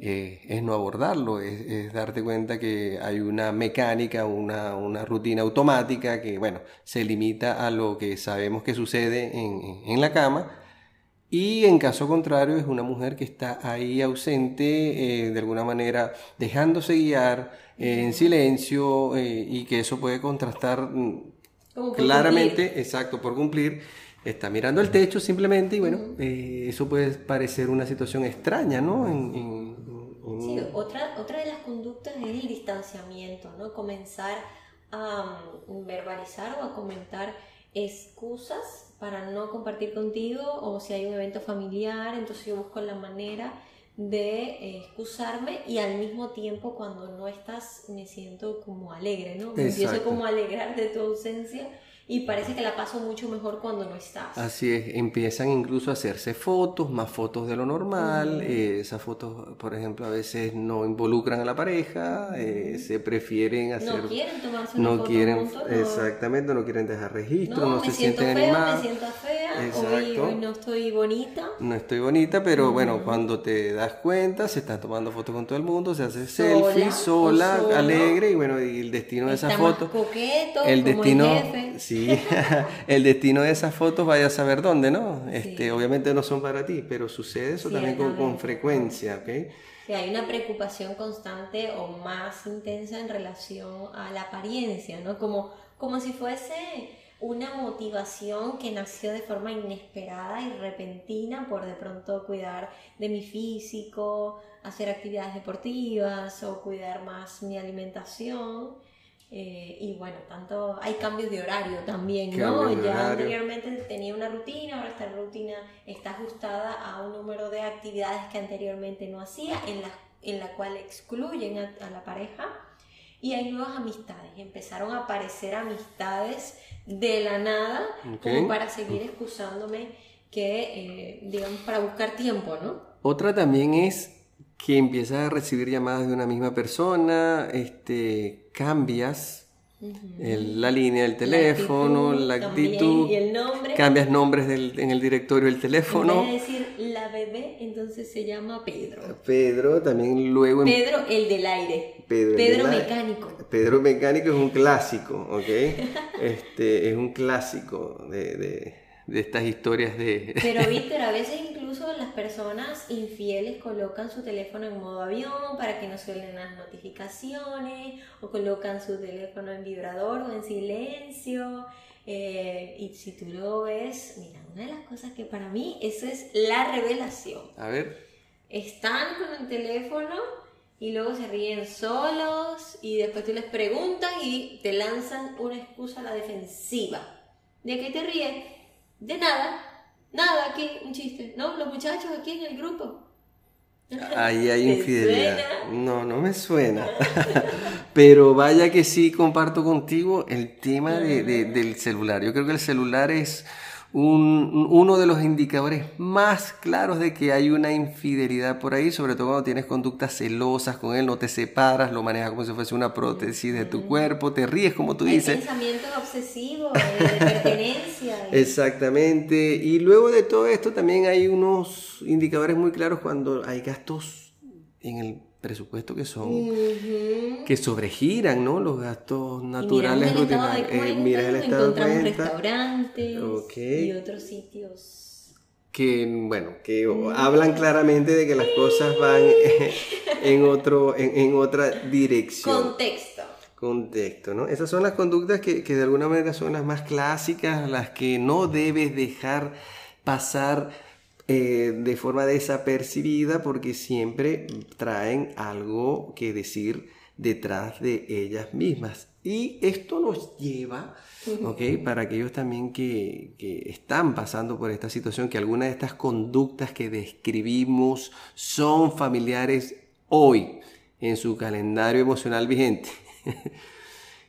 eh, es no abordarlo, es, darte cuenta que hay una mecánica, una, una, rutina automática que, bueno, se limita a lo que sabemos que sucede en, en, la cama. Y en caso contrario es una mujer que está ahí ausente, eh, de alguna manera dejándose guiar eh, en silencio y que eso puede contrastar mm, claramente, exacto, por cumplir está mirando el techo simplemente y bueno, eso puede parecer una situación extraña, ¿no? Sí, otra, otra de las conductas es el distanciamiento, ¿no? Comenzar a um, verbalizar o a comentar excusas para no compartir contigo o si hay un evento familiar, entonces yo busco la manera de eh, excusarme y al mismo tiempo cuando no estás me siento como alegre, ¿no? Me empiezo como a alegrar de tu ausencia y parece que la paso mucho mejor cuando no estás. Así es, empiezan incluso a hacerse fotos, más fotos de lo normal, eh, esas fotos, por ejemplo, a veces no involucran a la pareja, eh, se prefieren hacer... No quieren tomarse una no foto quieren, Exactamente, no quieren dejar registro, no, se sienten feo, animados. Me siento fea, hoy, no estoy bonita. No estoy bonita, pero bueno, cuando te das cuenta, se está tomando fotos con todo el mundo, se hace selfie, sola, alegre, y bueno, y el destino de esa foto... coqueto, el como destino, el jefe. Sí, *laughs* el destino de esas fotos vaya a saber dónde, ¿no? Este, Obviamente no son para ti, pero sucede eso también con, frecuencia, ¿ok? Sí, hay una preocupación constante o más intensa en relación a la apariencia, ¿no? Como, como si fuese una motivación que nació de forma inesperada y repentina por de pronto cuidar de mi físico, hacer actividades deportivas o cuidar más mi alimentación eh, y bueno, tanto hay cambios de horario también, ¿no? Ya anteriormente tenía una rutina, ahora esta rutina está ajustada a un número de actividades que anteriormente no hacía, en la, en la cual excluyen a, la pareja. Y hay nuevas amistades, empezaron a aparecer amistades de la nada, como para seguir excusándome que, eh, digamos, para buscar tiempo, ¿no? Otra también es que empiezas a recibir llamadas de una misma persona, este, cambias la línea del teléfono, la actitud, el nombre. cambias nombres en el directorio del teléfono. En decir la bebé, entonces se llama Pedro. Pedro, también luego... Pedro, el del aire. Pedro, Mecánico. Pedro Mecánico es un clásico, ¿ok? *laughs* este, es un clásico de de estas historias de... Pero Víctor, a veces incluso las personas infieles colocan su teléfono en modo avión para que no suelen las notificaciones o colocan su teléfono en vibrador o en silencio. Eh, y si tú lo ves, mira, una de las cosas que para mí eso es la revelación. A ver. Están con el teléfono y luego se ríen solos y después tú les preguntas y te lanzan una excusa a la defensiva. ¿De qué te ríes? De nada, nada aquí, un chiste, ¿no? Los muchachos aquí en el grupo. Ahí hay *laughs* infidelidad. No, no me suena. *laughs* Pero vaya que sí comparto contigo el tema de- de- del celular. Yo creo que el celular es un- uno de los indicadores más claros de que hay una infidelidad por ahí, sobre todo cuando tienes conductas celosas con él, no te separas, lo manejas como si fuese una prótesis de tu cuerpo, te ríes como tú dices. pensamientos obsesivos, de, de pertenencia. de- *laughs* Exactamente. Y luego de todo esto también hay unos indicadores muy claros cuando hay gastos en el presupuesto que son que sobregiran, ¿no? Los gastos naturales rutinarios. Eh, miras el estado de encontramos cuenta restaurantes Ok. y otros sitios. que bueno, que hablan claramente de que las cosas van *laughs* en otro en, en otra dirección. Contexto. contexto, ¿no? Esas son las conductas que, que de alguna manera son las más clásicas, las que no debes dejar pasar eh, de forma desapercibida porque siempre traen algo que decir detrás de ellas mismas. Y esto nos lleva, ¿ok? Para aquellos también que, que están pasando por esta situación, que algunas de estas conductas que describimos son familiares hoy en su calendario emocional vigente. *laughs*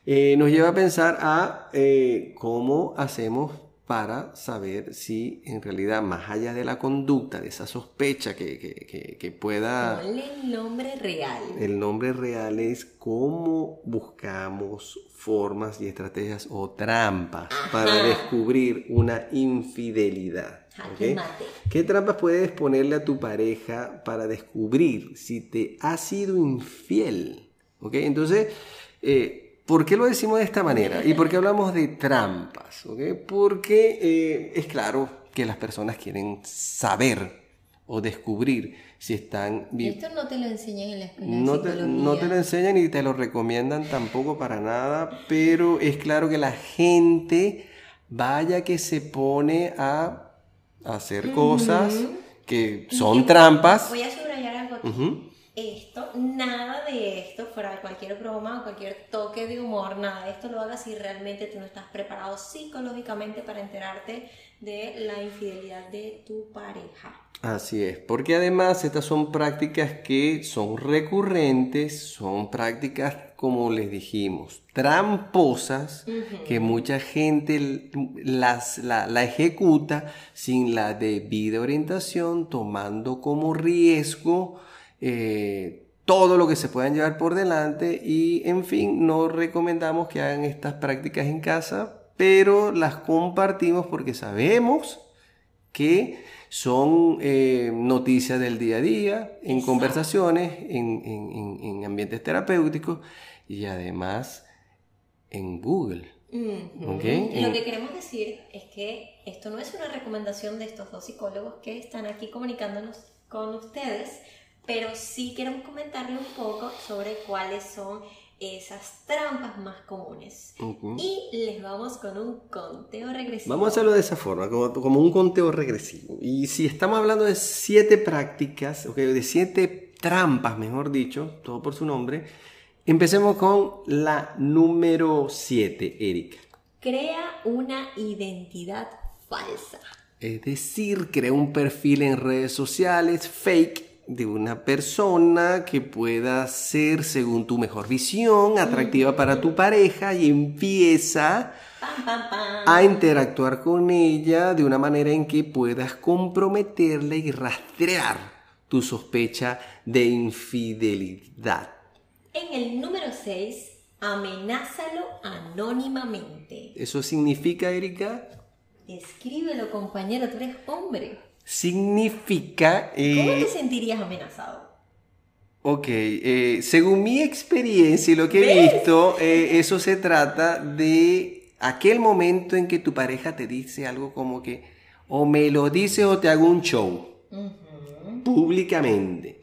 Eh, nos lleva a pensar a eh, cómo hacemos para saber si en realidad, más allá de la conducta, de esa sospecha que, que- que- que pueda... Ponle el nombre real. El nombre real es cómo buscamos formas y estrategias o trampas para descubrir una infidelidad. Jaque ¿ok? mate. ¿Qué trampas puedes ponerle a tu pareja para descubrir si te ha sido infiel? ¿Ok? Entonces, eh, ¿por qué lo decimos de esta manera? ¿Y por qué hablamos de trampas? ¿Ok? Porque eh, es claro que las personas quieren saber o descubrir si están vi- Esto no te lo enseñan en la escuela de no te, psicología. no te lo enseñan ni te lo recomiendan tampoco para nada, pero es claro que la gente vaya que se pone a hacer cosas que son trampas. Voy a subrayar algo aquí. Esto, nada de esto, fuera de cualquier broma o cualquier toque de humor, nada de esto lo hagas si realmente tú no estás preparado psicológicamente para enterarte de la infidelidad de tu pareja. Así es, porque además estas son prácticas que son recurrentes, son prácticas, como les dijimos, tramposas, que mucha gente las, la, la ejecuta sin la debida orientación, tomando como riesgo eh, todo lo que se puedan llevar por delante y, en fin, no recomendamos que hagan estas prácticas en casa, pero las compartimos porque sabemos que son eh, noticias del día a día, en Exacto. conversaciones, en, en- en- en ambientes terapéuticos y además en Google. Lo en- que queremos decir es que esto no es una recomendación de estos dos psicólogos que están aquí comunicándonos con ustedes, pero sí queremos comentarle un poco sobre cuáles son esas trampas más comunes. Y les vamos con un conteo regresivo. Vamos a hacerlo de esa forma, como, como un conteo regresivo. Y si estamos hablando de siete prácticas, ok, de siete trampas, mejor dicho, todo por su nombre, empecemos con la número siete, Erika. Crea una identidad falsa. Es decir, crea un perfil en redes sociales fake de una persona que pueda ser, según tu mejor visión, atractiva para tu pareja y empieza a interactuar con ella de una manera en que puedas comprometerla y rastrear tu sospecha de infidelidad. En el número 6, amenázalo anónimamente. ¿Eso significa, Erika? Escríbelo, compañero, tú eres hombre. Significa... eh, ¿Cómo te sentirías amenazado? Ok, eh, según mi experiencia y lo que he visto, eh, eso se trata de aquel momento en que tu pareja te dice algo como que o me lo dices o te hago un show públicamente.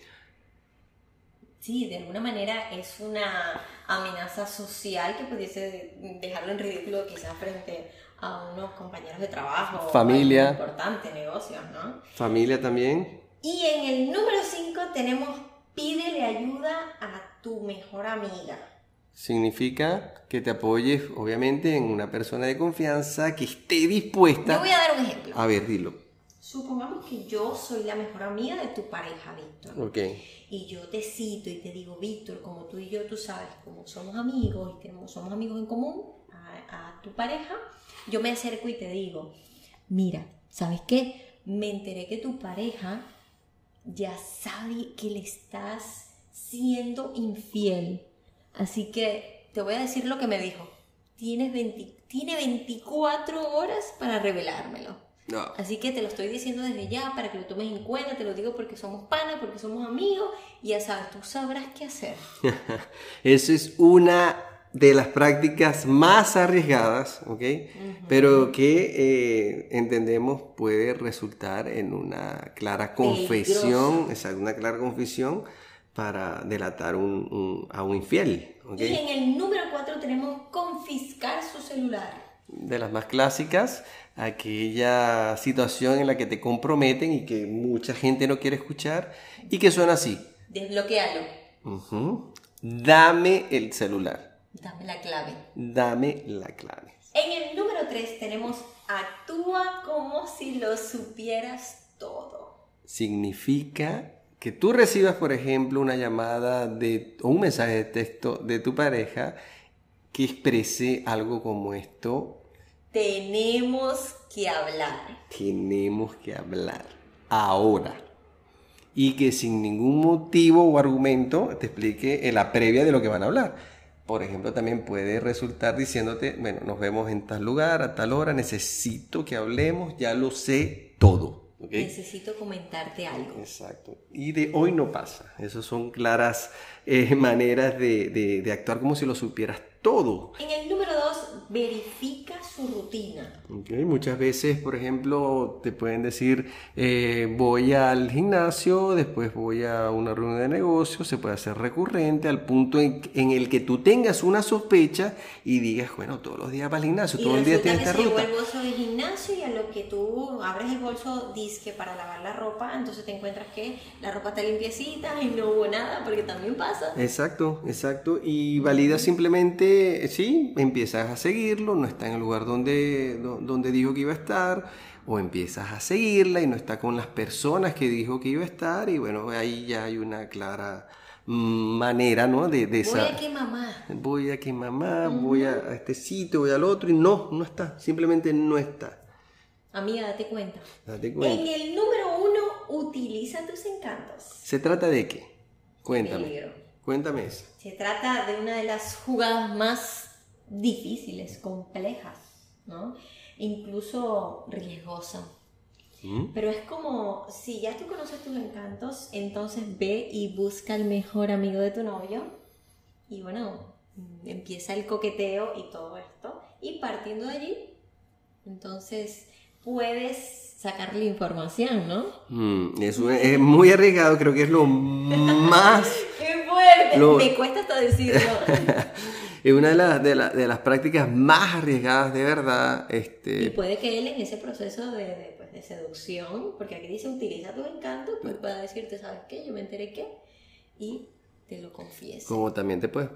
Sí, de alguna manera es una amenaza social que pudiese dejarlo en ridículo quizás frente a unos compañeros de trabajo. Familia. importante, negocios, ¿no? Familia también. Y en el número 5 tenemos pídele ayuda a tu mejor amiga. Significa que te apoyes, obviamente, en una persona de confianza que esté Yo dispuesta. voy a dar un ejemplo. A ver, dilo. supongamos que yo soy la mejor amiga de tu pareja, Víctor. Ok. Y yo te cito y te digo, Víctor, como tú y yo, tú sabes, como somos amigos y tenemos, somos amigos en común a, a tu pareja, yo me acerco y te digo, mira, ¿sabes qué? Me enteré que tu pareja ya sabe que le estás siendo infiel. Así que te voy a decir lo que me dijo. Tienes 20 tiene 24 horas para revelármelo. No. Así que te lo estoy diciendo desde ya para que lo tomes en cuenta, te lo digo porque somos panas, porque somos amigos y ya sabes, tú sabrás qué hacer. *laughs* Eso es una de las prácticas más arriesgadas, ¿ok? Pero que eh, entendemos puede resultar en una clara confesión, exacto, una clara confesión para delatar un- un- a un infiel. Y en el número 4 tenemos confiscar su celular. de las más clásicas, aquella situación en la que te comprometen y que mucha gente no quiere escuchar y que suena así. Desbloquealo. Dame el celular, Dame la clave. dame la clave. En el número 3 tenemos actúa como si lo supieras todo. Significa que tú recibas, por ejemplo, una llamada de, o un mensaje de texto de tu pareja que exprese algo como esto, Tenemos que hablar. tenemos que hablar ahora. Y que sin ningún motivo o argumento te explique en la previa de lo que van a hablar. Por ejemplo, también puede resultar diciéndote, bueno, nos vemos en tal lugar, a tal hora, necesito que hablemos, ya lo sé todo. Necesito comentarte algo. Exacto. Y de hoy no pasa. Esas son claras eh, *laughs* maneras de, de- de actuar como si lo supieras todo. En el número 2, verifica su rutina. Ok, Muchas veces, por ejemplo, te pueden decir, eh, voy al gimnasio, después voy a una reunión de negocios, se puede hacer recurrente al punto en, en el que tú tengas una sospecha y digas, bueno, todos los días vas al gimnasio, Y todo el día tienes que esta ruta. el bolso del gimnasio y a lo que tú abres el bolso disque para lavar la ropa, entonces te encuentras que la ropa está limpiecita y no hubo nada, porque también pasa. Exacto, exacto. Y valida simplemente, eh, sí, empiezas a seguirlo, no está en el lugar donde, do- donde dijo que iba a estar, o empiezas a seguirla y no está con las personas que dijo que iba a estar, y bueno, ahí ya hay una clara manera, ¿no? De, de Voy esa... a que mamá. Voy a que mamá, voy a, a este sitio, voy al otro, y no, no está, simplemente no está. Amiga, date cuenta. Date cuenta. En el número uno, utiliza tus encantos. ¿Se trata de qué? Cuéntame. Peligro. Cuéntame eso. Se trata de una de las jugadas más difíciles, complejas, ¿no? Incluso riesgosa. ¿Mm? Pero es como, si ya tú conoces tus encantos, entonces ve y busca al mejor amigo de tu novio. Y bueno, empieza el coqueteo y todo esto. Y partiendo de allí, entonces puedes sacarle información, ¿no? Mm, es, es muy arriesgado, creo que es lo *laughs* más... Lo- Me cuesta hasta decirlo. *laughs* Es una de, las- de, la- de las prácticas más arriesgadas de verdad. Y Este, puede que él en ese proceso de, de, pues, de seducción, porque aquí dice utiliza tus encantos, pues pueda decirte, ¿sabes qué? Yo me enteré que, y te lo confieso. como también te puedes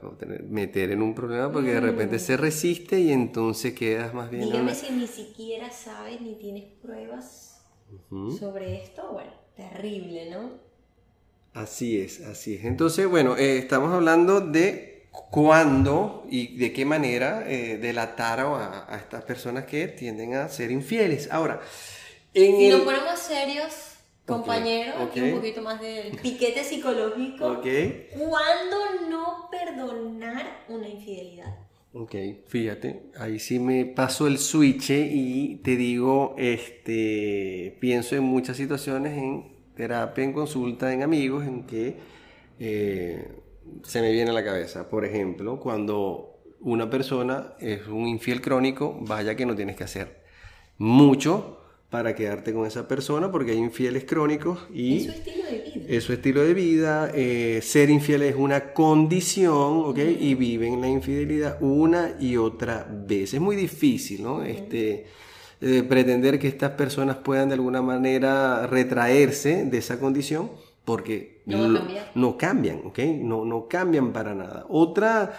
meter en un problema porque de repente se resiste y entonces quedas más bien... en Dígame una- si ni siquiera sabes ni tienes pruebas Ujú. sobre esto, bueno, terrible, ¿no? Así es, así es. Entonces, bueno, eh, estamos hablando de cuándo y de qué manera eh, delatar a, a estas personas que tienden a ser infieles. Ahora, en Si el... nos ponemos serios, compañeros, ok. aquí un poquito más del piquete psicológico, Ok, ¿cuándo no perdonar una infidelidad? ok, fíjate, ahí sí me paso el switch y te digo, este, pienso en muchas situaciones en terapia, en consulta, en amigos, en que eh, se me viene a la cabeza. Por ejemplo, cuando una persona es un infiel crónico, vaya que no tienes que hacer mucho para quedarte con esa persona porque hay infieles crónicos y Es su estilo de vida. es su estilo de vida, eh, ser infiel es una condición, ¿ok? Y viven la infidelidad una y otra vez. Es muy difícil, ¿no? Este, eh, pretender que estas personas puedan de alguna manera retraerse de esa condición porque No a cambiar. no cambian, ¿ok? No, no cambian para nada. Otra,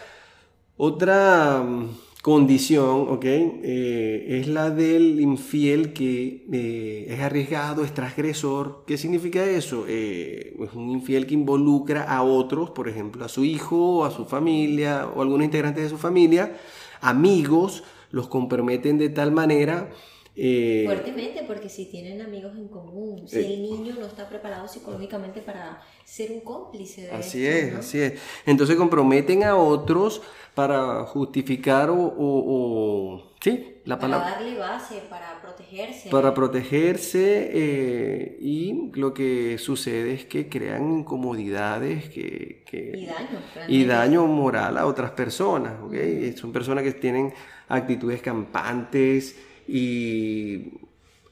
otra mm, condición, ¿ok? Eh, es la del infiel que eh, es arriesgado, es transgresor. ¿Qué significa eso? Eh, es un infiel que involucra a otros, por ejemplo, a su hijo, a su familia o algunos integrantes de su familia, amigos, los comprometen de tal manera eh, Fuertemente, porque si tienen amigos en común, si el niño no está preparado psicológicamente para ser un cómplice de Así es, así es. Entonces comprometen a otros para justificar o, sí, la palabra. Para darle base, para protegerse. Para protegerse eh, y lo que sucede es que crean incomodidades que, y, daño, y daño moral a otras personas. ¿okay? Son personas que tienen actitudes campantes y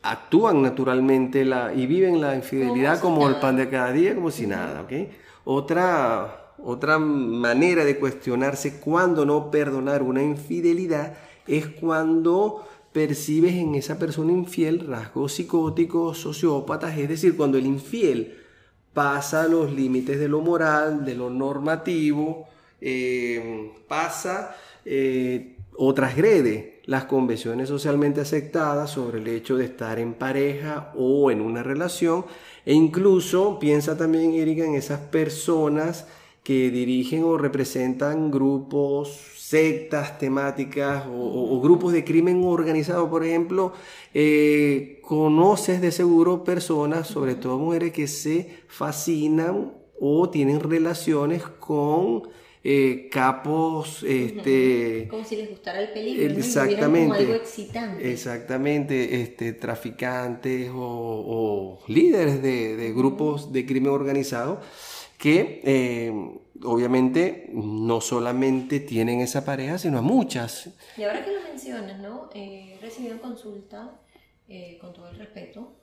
actúan naturalmente la, y viven la infidelidad como, el pan de cada día, como si nada. Otra, otra manera de cuestionarse cuándo no perdonar una infidelidad es cuando percibes en esa persona infiel rasgos psicóticos, sociópatas, es decir, cuando el infiel pasa los límites de lo moral, de lo normativo, eh, pasa eh, o transgrede las convenciones socialmente aceptadas sobre el hecho de estar en pareja o en una relación. E incluso piensa también Erika en esas personas que dirigen o representan grupos, sectas temáticas o, grupos de crimen organizado, por ejemplo, eh, conoces de seguro personas, sobre todo mujeres, que se fascinan o tienen relaciones con eh, capos, este, como si les gustara el peligro, exactamente, como algo excitante. Exactamente, este, traficantes o, líderes de, grupos de crimen organizado que eh, obviamente no solamente tienen esa pareja, sino a muchas. Y ahora que lo mencionas, ¿no? Eh, he recibido consulta, con todo el respeto,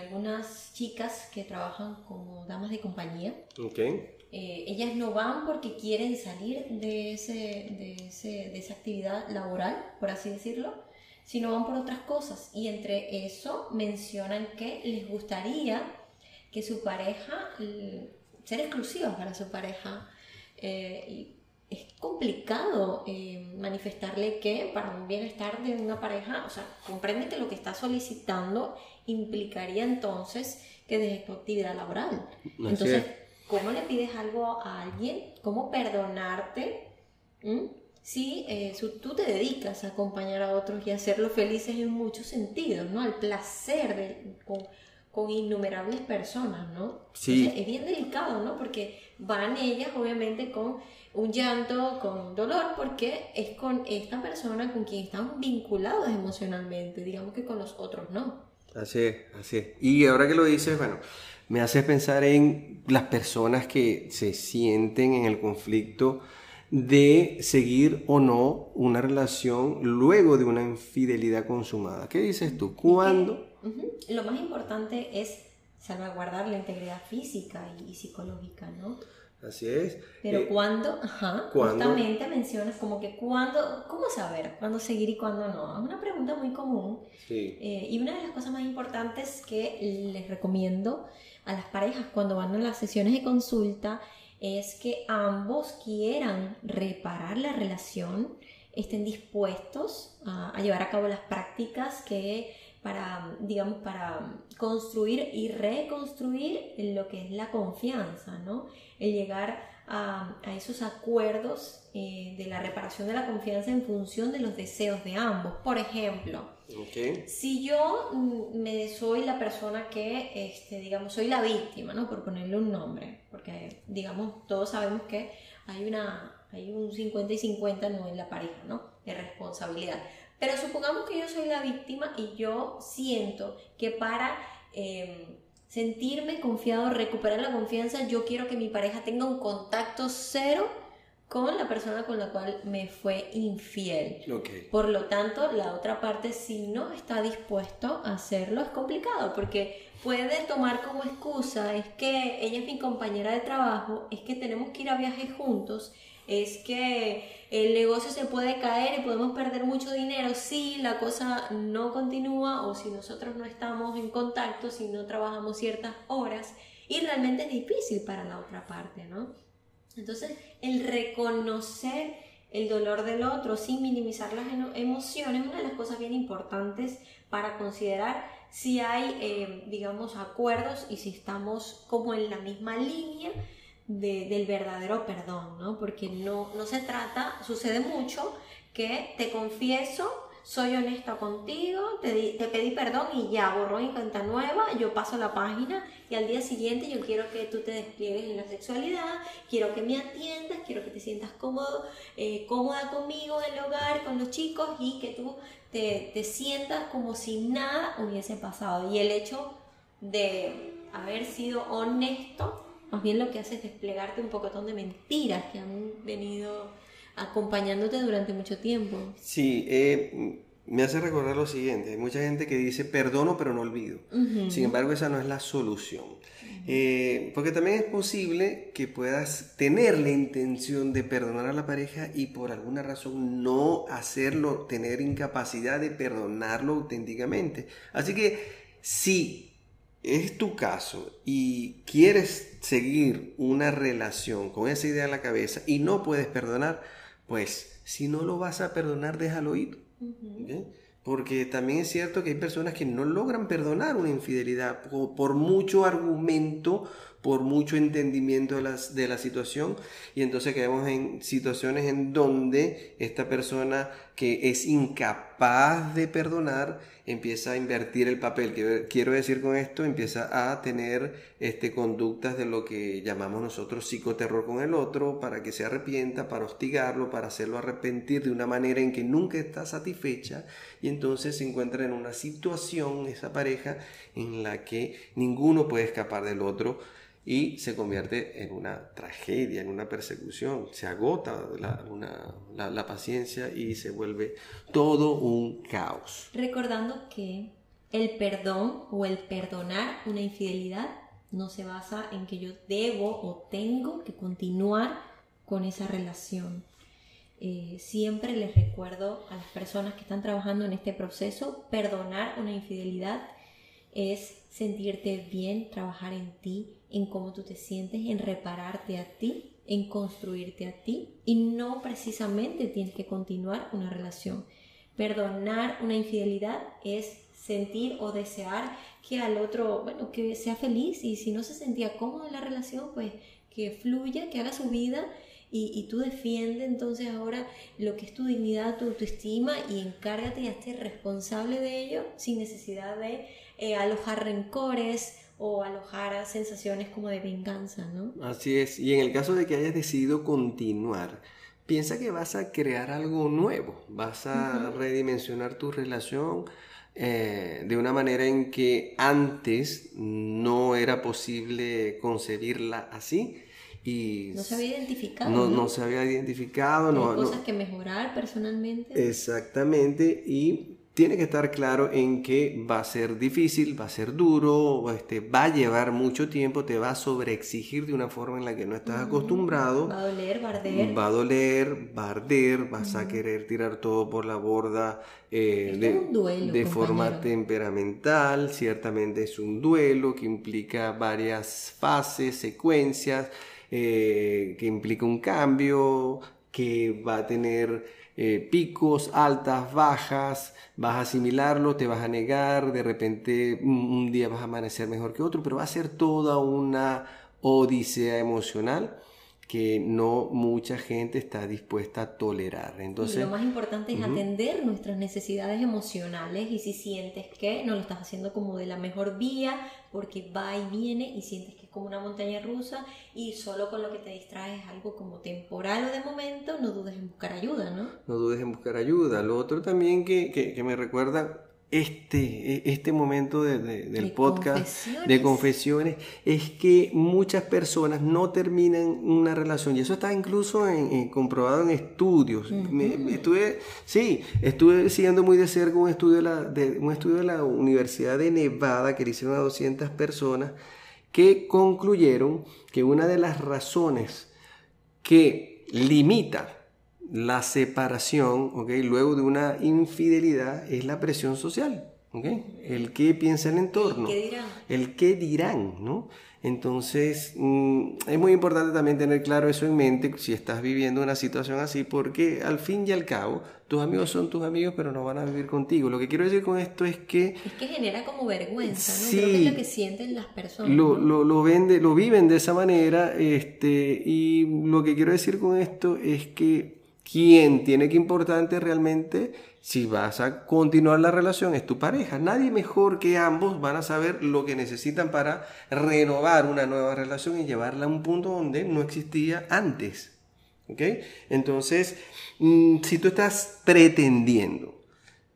algunas chicas que trabajan como damas de compañía. Okay. Eh, ellas no van porque quieren salir de, ese, de, ese, de esa actividad laboral, por así decirlo, sino van por otras cosas. Y entre eso mencionan que les gustaría que su pareja, ser exclusivas para su pareja. Eh, y es complicado eh, manifestarle que para un bienestar de una pareja, o sea, comprende que lo que está solicitando implicaría entonces que deje tu actividad laboral. Entonces, ¿Cómo le pides algo a alguien? ¿Cómo perdonarte? Si eh, tú te dedicas a acompañar a otros y hacerlos felices en muchos sentidos, ¿no? Al placer de, con, innumerables personas, ¿no? Sí. es bien delicado, ¿no? Porque van ellas obviamente con un llanto, con dolor, porque es con esta persona con quien están vinculados emocionalmente, digamos que con los otros no. Así es, así es. Y ahora que lo dices, bueno, me hace pensar en las personas que se sienten en el conflicto de seguir o no una relación luego de una infidelidad consumada. ¿Qué dices tú? ¿Cuándo? Lo más importante es salvaguardar la integridad física y psicológica, ¿no? Así es. Pero eh, ¿cuándo? Ajá, justamente mencionas como que cuándo, ¿cómo saber cuándo seguir y cuándo no? Es una pregunta muy común. Sí. Eh, y una de las cosas más importantes que les recomiendo a las parejas cuando van a las sesiones de consulta es que ambos quieran reparar la relación, estén dispuestos a, llevar a cabo las prácticas que para, digamos, para construir y reconstruir lo que es la confianza, ¿no? El llegar a, esos acuerdos eh, de la reparación de la confianza en función de los deseos de ambos. Por ejemplo, si yo mm, me soy la persona que, este, digamos, soy la víctima, ¿no? Por ponerle un nombre, porque, digamos, todos sabemos que hay, una, hay un 50 y 50 no en la pareja, ¿no? De responsabilidad. Pero supongamos que yo soy la víctima y yo siento que para em, sentirme confiado, recuperar la confianza, yo quiero que mi pareja tenga un contacto cero con la persona con la cual me fue infiel. Por lo tanto, la otra parte, si no está dispuesto a hacerlo, es complicado porque puede tomar como excusa, es que ella es mi compañera de trabajo, es que tenemos que ir a viajes juntos, es que el negocio se puede caer y podemos perder mucho dinero si la cosa no continúa o si nosotros no estamos en contacto, si no trabajamos ciertas horas y realmente es difícil para la otra parte, ¿no? Entonces, el reconocer el dolor del otro sin minimizar las emociones, una de las cosas bien importantes para considerar si hay, eh, digamos, acuerdos y si estamos como en la misma línea del verdadero perdón, ¿no? Porque no, no se trata, sucede mucho que te confieso soy honesta contigo, te, te, pedí perdón y ya, borró y cuenta nueva, yo paso la página al día siguiente yo quiero que tú te despliegues en la sexualidad, quiero que me atiendas, quiero que te sientas cómodo, eh, cómoda conmigo en el hogar, con los chicos y que tú te, te sientas como si nada hubiese pasado. Y el hecho de haber sido honesto, más bien lo que hace es desplegarte un pocotón de mentiras que han venido acompañándote durante mucho tiempo. Sí, eh, me hace recordar lo siguiente, hay mucha gente que dice perdono pero no olvido. Sin embargo, esa no es la solución. Eh, porque también es posible que puedas tener la intención de perdonar a la pareja y por alguna razón no hacerlo, tener incapacidad de perdonarlo auténticamente. Así que si es tu caso y quieres seguir una relación con esa idea en la cabeza y no puedes perdonar, pues si no lo vas a perdonar, déjalo ir. Porque también es cierto que hay personas que no logran perdonar una infidelidad por mucho argumento por mucho entendimiento de, de la situación y entonces quedamos en situaciones en donde esta persona que es incapaz de perdonar empieza a invertir el papel. Quiero decir con esto, empieza a tener este, conductas de lo que llamamos nosotros psicoterror con el otro para que se arrepienta, para hostigarlo, para hacerlo arrepentir de una manera en que nunca está satisfecha y entonces se encuentra en una situación, esa pareja, en la que ninguno puede escapar del otro y se convierte en una tragedia, en una persecución. Se agota la, paciencia y se vuelve todo un caos. Recordando que el perdón o el perdonar una infidelidad no se basa en que yo debo o tengo que continuar con esa relación. Eh, siempre les recuerdo a las personas que están trabajando en este proceso, perdonar una infidelidad es sentirte bien, trabajar en ti, en cómo tú te sientes, en repararte a ti, en construirte a ti. Y no precisamente tienes que continuar una relación. Perdonar una infidelidad es sentir o desear que al otro, bueno, que sea feliz. Y si no se sentía cómodo en la relación, pues que fluya, que haga su vida. Y, tú defiende entonces ahora lo que es tu dignidad, tu autoestima y encárgate y hazte responsable de ello sin necesidad de eh, alojar rencores o alojar sensaciones como de venganza, ¿no? Así es, y en el caso de que hayas decidido continuar, piensa que vas a crear algo nuevo, vas a redimensionar tu relación eh, de una manera en que antes no era posible concebirla así. Y no se había identificado. No, no, se había identificado. Hay no, cosas que mejorar personalmente. Exactamente. Y tiene que estar claro en que va a ser difícil, va a ser duro, este, va a llevar mucho tiempo, te va a sobreexigir de una forma en la que no estás acostumbrado. Va a doler, barder. Va a doler, barder, vas a querer tirar todo por la borda eh, de, de forma temperamental. Ciertamente es un duelo que implica varias fases, secuencias, eh, que implica un cambio, que va a tener eh, picos, altas, bajas, vas a asimilarlo, te vas a negar, de repente un, día vas a amanecer mejor que otro, pero va a ser toda una odisea emocional que no mucha gente está dispuesta a tolerar. Entonces, lo más importante es atender nuestras necesidades emocionales y si sientes que no lo estás haciendo como de la mejor vía, porque va y viene y sientes que como una montaña rusa y solo con lo que te distraes algo como temporal o de momento, no dudes en buscar ayuda, ¿no? No dudes en buscar ayuda. Lo otro también que, que, que me recuerda este, este momento del podcast de confesiones es que muchas personas no terminan una relación y eso está incluso en, comprobado en estudios. estuve, sí, estuve siguiendo muy de cerca un estudio de, la, de, un estudio de la Universidad de Nevada que le hicieron a 200 personas que concluyeron que una de las razones que limita la separación, ¿okay? luego de una infidelidad, es la presión social. ¿okay? El que piensa el entorno. El qué dirán. El qué dirán, ¿no? Entonces, mm, es muy importante también tener claro eso en mente si estás viviendo una situación así, porque al fin y al cabo, tus amigos son tus amigos, pero no van a vivir contigo. Lo que quiero decir con esto es que... Es que genera como vergüenza, ¿no? Sí, Creo que es lo que sienten las personas. Lo, lo, lo, vende, lo viven de esa manera, este, y lo que quiero decir con esto es que quien tiene que importante realmente si vas a continuar la relación es tu pareja. Nadie mejor que ambos van a saber lo que necesitan para renovar una nueva relación y llevarla a un punto donde no existía antes. ¿Ok? Entonces, mm, si tú estás pretendiendo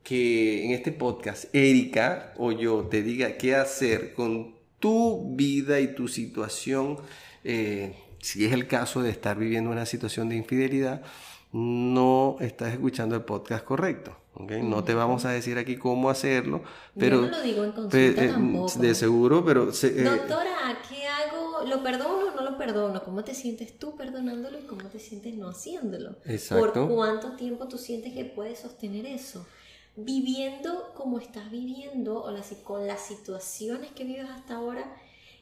que en este podcast Erika o yo te diga qué hacer con tu vida y tu situación, eh, si es el caso de estar viviendo una situación de infidelidad, no estás escuchando el podcast correcto. ¿okay? No te vamos a decir aquí cómo hacerlo, pero... Yo no lo digo en pe- eh, tampoco. de seguro, pero... se- eh, Doctora, ¿qué hago? ¿Lo perdono o no lo perdono? ¿Cómo te sientes tú perdonándolo y cómo te sientes no haciéndolo? Exacto. ¿Por cuánto tiempo tú sientes que puedes sostener eso? Viviendo como estás viviendo o con las situaciones que vives hasta ahora,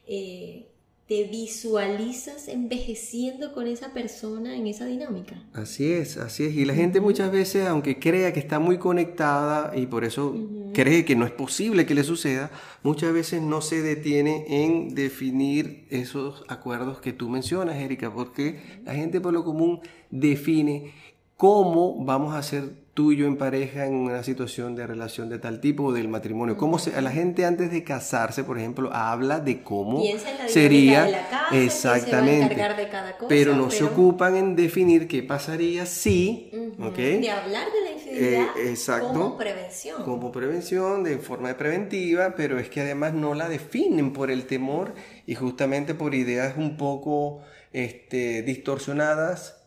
eh, ¿te visualizas envejeciendo con esa persona en esa dinámica? Así es, así es. Y la gente muchas veces, aunque crea que está muy conectada y por eso cree que no es posible que le suceda, muchas veces no se detiene en definir esos acuerdos que tú mencionas, Erika, porque la gente por lo común define cómo vamos a ser tú y yo en pareja en una situación de relación de tal tipo o del matrimonio. Cómo se, a la gente antes de casarse, por ejemplo, habla de cómo Piensa en la dinámica sería de la casa, quién se va a exactamente, de cada cosa, pero no se ocupan en definir qué pasaría si. De hablar de la infidelidad Eh, exacto. como prevención. como prevención, de forma preventiva, pero es que además no la definen por el temor y justamente por ideas un poco este, distorsionadas,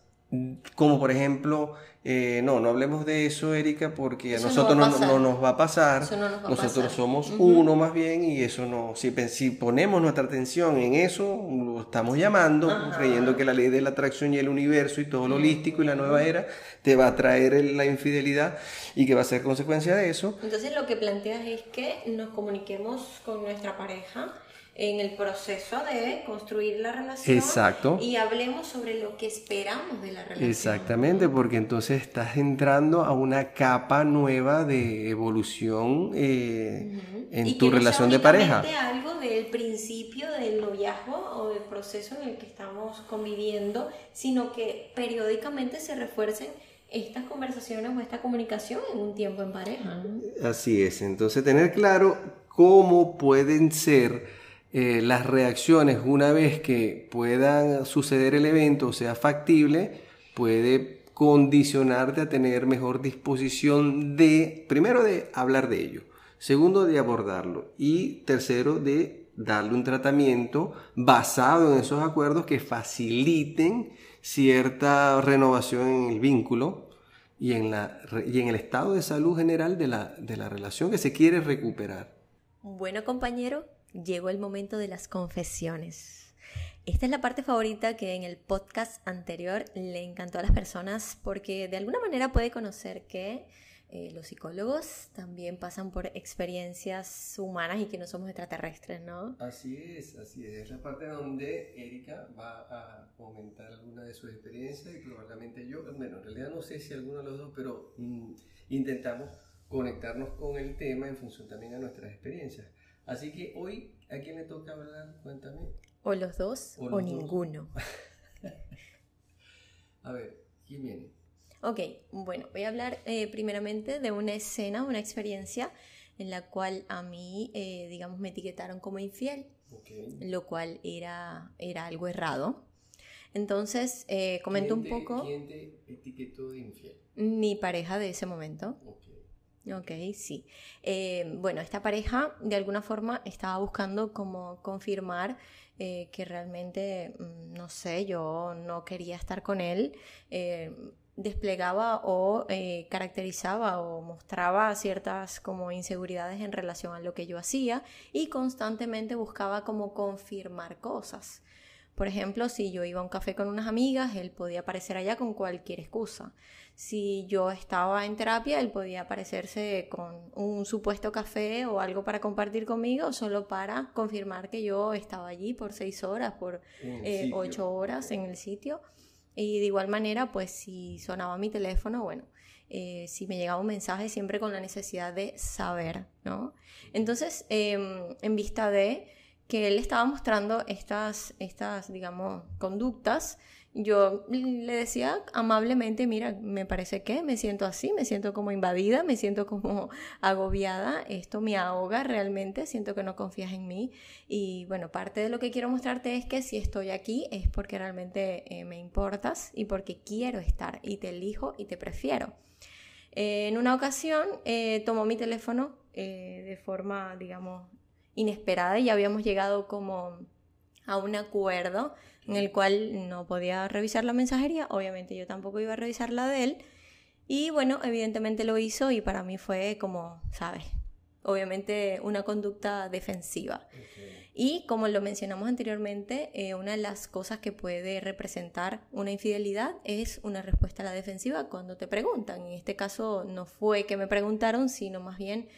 como por ejemplo, eh, no, no hablemos de eso, Erika, porque a Eso nosotros a no, nos va a pasar. Eso no nos va a nosotros pasar. somos uno más bien y eso no, si, si ponemos nuestra atención en eso, lo estamos llamando, Ajá. creyendo que la ley de la atracción y el universo y todo lo holístico y la nueva era te va a traer la infidelidad y que va a ser consecuencia de eso. Entonces lo que planteas es que nos comuniquemos con nuestra pareja en el proceso de construir la relación Exacto. y hablemos sobre lo que esperamos de la relación. Exactamente, porque entonces estás entrando a una capa nueva de evolución eh, Ujú. en Y tu que no sea relación de pareja. algo del principio del noviazgo o del proceso en el que estamos conviviendo, sino que periódicamente se refuercen estas conversaciones o esta comunicación en un tiempo en pareja. Así es, entonces tener claro cómo pueden ser eh, las reacciones una vez que puedan suceder el evento, o sea factible, puede condicionarte a tener mejor disposición de, primero, de hablar de ello, segundo, de abordarlo y tercero, de darle un tratamiento basado en esos acuerdos que faciliten cierta renovación en el vínculo y en, la, y en el estado de salud general de la, de la relación que se quiere recuperar. Bueno, compañero, llegó el momento de las confesiones. Esta es la parte favorita que en el podcast anterior le encantó a las personas porque de alguna manera puede conocer que eh, los psicólogos también pasan por experiencias humanas y que no somos extraterrestres, ¿no? Así es, así es. Es la parte donde Erika va a comentar alguna de sus experiencias y probablemente yo, bueno, en realidad no sé si alguno de los dos, pero mm, intentamos conectarnos con el tema en función también a nuestras experiencias. Así que hoy, ¿a quién le toca hablar? Cuéntame. O los dos O o, los dos. ninguno. *laughs* A ver, ¿quién viene? Ok, bueno, voy a hablar eh, primeramente de una escena, una experiencia en la cual a mí, eh, digamos, me etiquetaron como infiel. Ok. lo cual era, era algo errado. Entonces, eh, comento un ¿Quién te- poco ¿Quién te etiquetó de infiel? mi pareja de ese momento. Ok. Ok, sí. Eh, bueno, esta pareja de alguna forma estaba buscando como confirmar eh, que realmente, mm, no sé, yo no quería estar con él. Eh, desplegaba o caracterizaba o mostraba ciertas como inseguridades en relación a lo que yo hacía y constantemente buscaba como confirmar cosas. Por ejemplo, si yo iba a un café con unas amigas, él podía aparecer allá con cualquier excusa. Si yo estaba en terapia, él podía aparecerse con un supuesto café o algo para compartir conmigo, solo para confirmar que yo estaba allí por seis horas, por eh, ocho horas en el sitio. Y de igual manera, pues si sonaba mi teléfono, bueno, eh, si me llegaba un mensaje, siempre con la necesidad de saber, ¿no? Entonces, em, en vista de que él estaba mostrando estas, estas, digamos, conductas, yo le decía amablemente, mira, me parece que me siento así, me siento como invadida, me siento como *laughs* agobiada, esto me ahoga realmente, siento que no confías en mí y bueno, parte de lo que quiero mostrarte es que si estoy aquí es porque realmente eh, me importas y porque quiero estar y te elijo y te prefiero. Eh, en una ocasión eh, tomó mi teléfono de forma, digamos, inesperada y ya habíamos llegado como a un acuerdo en el cual no podía revisar la mensajería, obviamente yo tampoco iba a revisar la de él y bueno, evidentemente lo hizo y para mí fue como, ¿sabes? Obviamente una conducta defensiva. Y como lo mencionamos anteriormente, eh, una de las cosas que puede representar una infidelidad es una respuesta a la defensiva cuando te preguntan. En este caso no fue que me preguntaron, sino más bien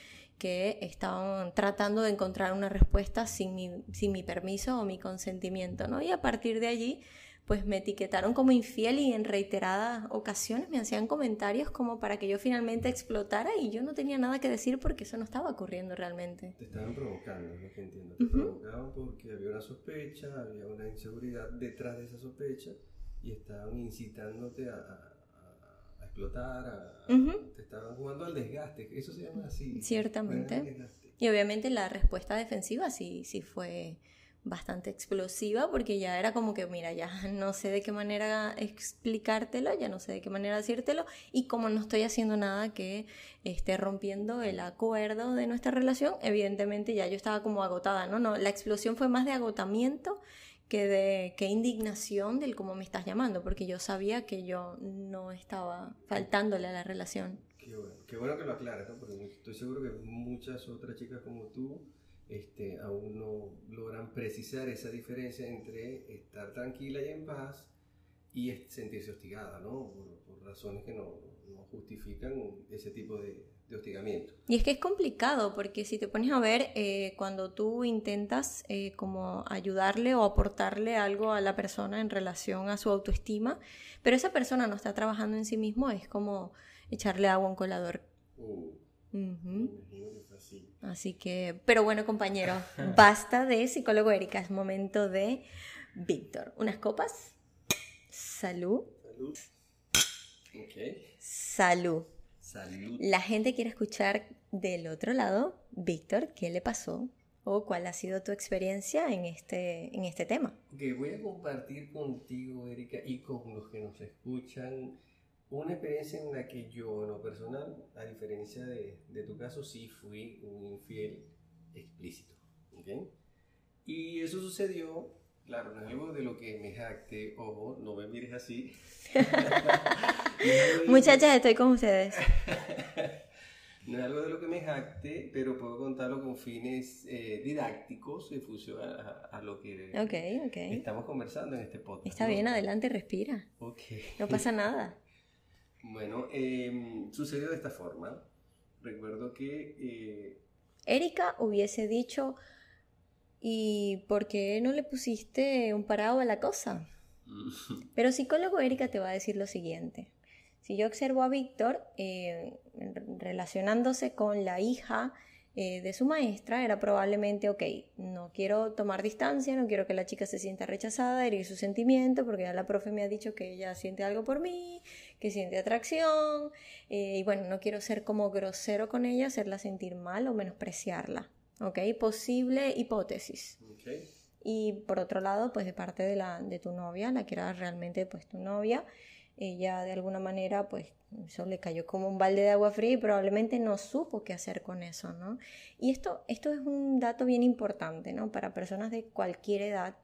que estaban tratando de encontrar una respuesta sin mi, sin mi permiso o mi consentimiento, ¿no? Y a partir de allí, pues me etiquetaron como infiel y en reiteradas ocasiones me hacían comentarios como para que yo finalmente explotara y yo no tenía nada que decir porque eso no estaba ocurriendo realmente. Te estaban provocando, es lo que entiendo. Te provocaban porque había una sospecha, había una inseguridad detrás de esa sospecha y estaban incitándote a explotar, te estaban jugando al desgaste, eso se llama así. Ciertamente. Y obviamente la respuesta defensiva sí, sí fue bastante explosiva porque ya era como que, mira, ya *laughs* no sé de qué manera explicártelo, ya no sé de qué manera decírtelo y como no estoy haciendo nada que esté rompiendo el acuerdo de nuestra relación, evidentemente ya yo estaba como agotada, ¿no? no la explosión fue más de agotamiento que de qué indignación del cómo me estás llamando, porque yo sabía que yo no estaba faltándole a la relación. Qué bueno, qué bueno que lo aclares, ¿no? porque estoy seguro que muchas otras chicas como tú este, aún no logran precisar esa diferencia entre estar tranquila y en paz y sentirse hostigada, ¿no? Por, razones que no, no justifican ese tipo de, hostigamiento. Y es que es complicado porque si te pones a ver, eh, cuando tú intentas eh, como ayudarle o aportarle algo a la persona en relación a su autoestima, pero esa persona no está trabajando en sí mismo, es como echarle agua a un colador. Uh, así. que, pero bueno compañero, *laughs* basta de psicólogo Erika, es momento de Víctor. ¿Unas copas? Salud. Salud. Salud. La gente quiere escuchar del otro lado, Víctor, ¿qué le pasó? ¿O cuál ha sido tu experiencia en este, en este tema? Que voy a compartir contigo, Erika, y con los que nos escuchan, una experiencia en la que yo, en lo personal, a diferencia de, de tu caso, sí fui un infiel explícito. ¿okay? Y eso sucedió Claro, *laughs* *laughs* no es algo de lo que me jacte, ojo, no me mires así. Muchachas, estoy con ustedes. no es algo de lo que me jacte, pero puedo contarlo con fines eh, didácticos en función a, lo que estamos conversando en este podcast. Está bien, adelante, respira. No pasa *laughs* nada. Bueno, em, sucedió de esta forma. Recuerdo que... Eh, Erika hubiese dicho ¿Y por qué no le pusiste un parado a la cosa? *laughs* Pero psicólogo Erika te va a decir lo siguiente. Si yo observo a Víctor eh, relacionándose con la hija eh, de su maestra, era probablemente, ok, no quiero tomar distancia, no quiero que la chica se sienta rechazada, herir su sentimiento, porque ya la profe me ha dicho que ella siente algo por mí, que siente atracción, eh, y bueno, no quiero ser como grosero con ella, hacerla sentir mal o menospreciarla. ¿Ok? Posible hipótesis. Y por otro lado, pues de parte de, la, de tu novia, la que era realmente pues tu novia, ella de alguna manera pues eso le cayó como un balde de agua fría y probablemente no supo qué hacer con eso, ¿no? Y esto, esto es un dato bien importante, ¿no? Para personas de cualquier edad.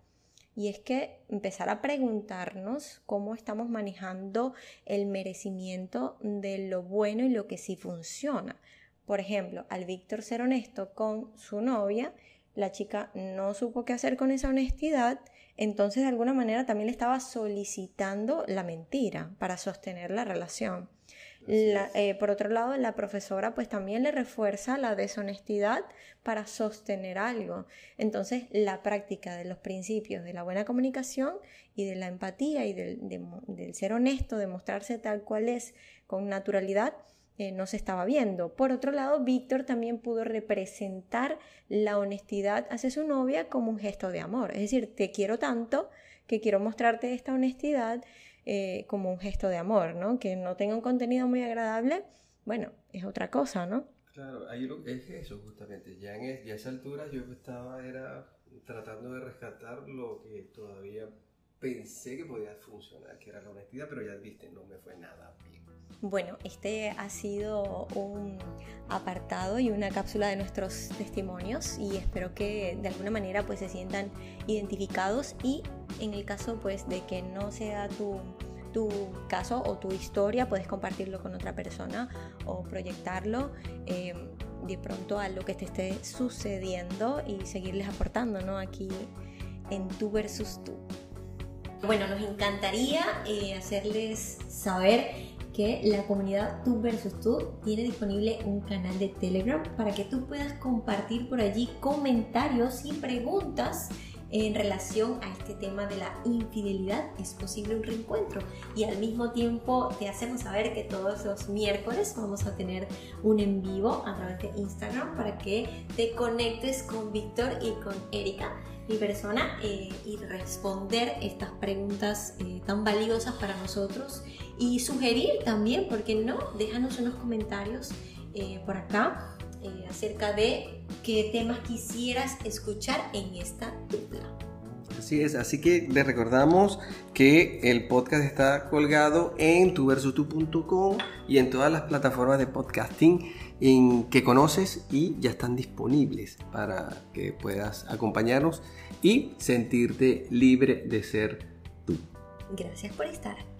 Y es que empezar a preguntarnos cómo estamos manejando el merecimiento de lo bueno y lo que sí funciona. Por ejemplo, al Víctor ser honesto con su novia, la chica no supo qué hacer con esa honestidad, entonces de alguna manera también le estaba solicitando la mentira para sostener la relación. Eh, por otro lado, la profesora pues también le refuerza la deshonestidad para sostener algo. Entonces, la práctica de los principios de la buena comunicación y de la empatía y del, ser honesto, de mostrarse tal cual es con naturalidad, eh, no se estaba viendo. Por otro lado, Víctor también pudo representar la honestidad hacia su novia como un gesto de amor. Es decir, te quiero tanto que quiero mostrarte esta honestidad eh, como un gesto de amor, ¿no? Que no tenga un contenido muy agradable, bueno, es otra cosa, ¿no? Claro, ahí es eso justamente. Ya, en ya a esa altura yo estaba era tratando de rescatar lo que todavía pensé que podía funcionar, que era la honestidad, pero ya viste, no me fue nada bien. Bueno, este ha sido un apartado y una cápsula de nuestros testimonios y espero que de alguna manera pues se sientan identificados y en el caso pues de que no sea tu, tu caso o tu historia, puedes compartirlo con otra persona o proyectarlo eh, de pronto a lo que te esté sucediendo y seguirles aportando ¿no? aquí en tú versus tú. Bueno, nos encantaría eh, hacerles saber que la comunidad Tú versus Tú tiene disponible un canal de Telegram para que tú puedas compartir por allí comentarios y preguntas en relación a este tema de la infidelidad, es posible un reencuentro. Y al mismo tiempo te hacemos saber que todos los miércoles vamos a tener un en vivo a través de Instagram para que te conectes con Víctor y con Erika, mi persona, eh, y responder estas preguntas eh, tan valiosas para nosotros. Y sugerir también, ¿por qué no? Déjanos unos comentarios eh, por acá acerca de qué temas quisieras escuchar en esta dupla. Así es, así que les recordamos que el podcast está colgado en tuversutu.com y en todas las plataformas de podcasting en que conoces y ya están disponibles para que puedas acompañarnos y sentirte libre de ser tú. Gracias por estar.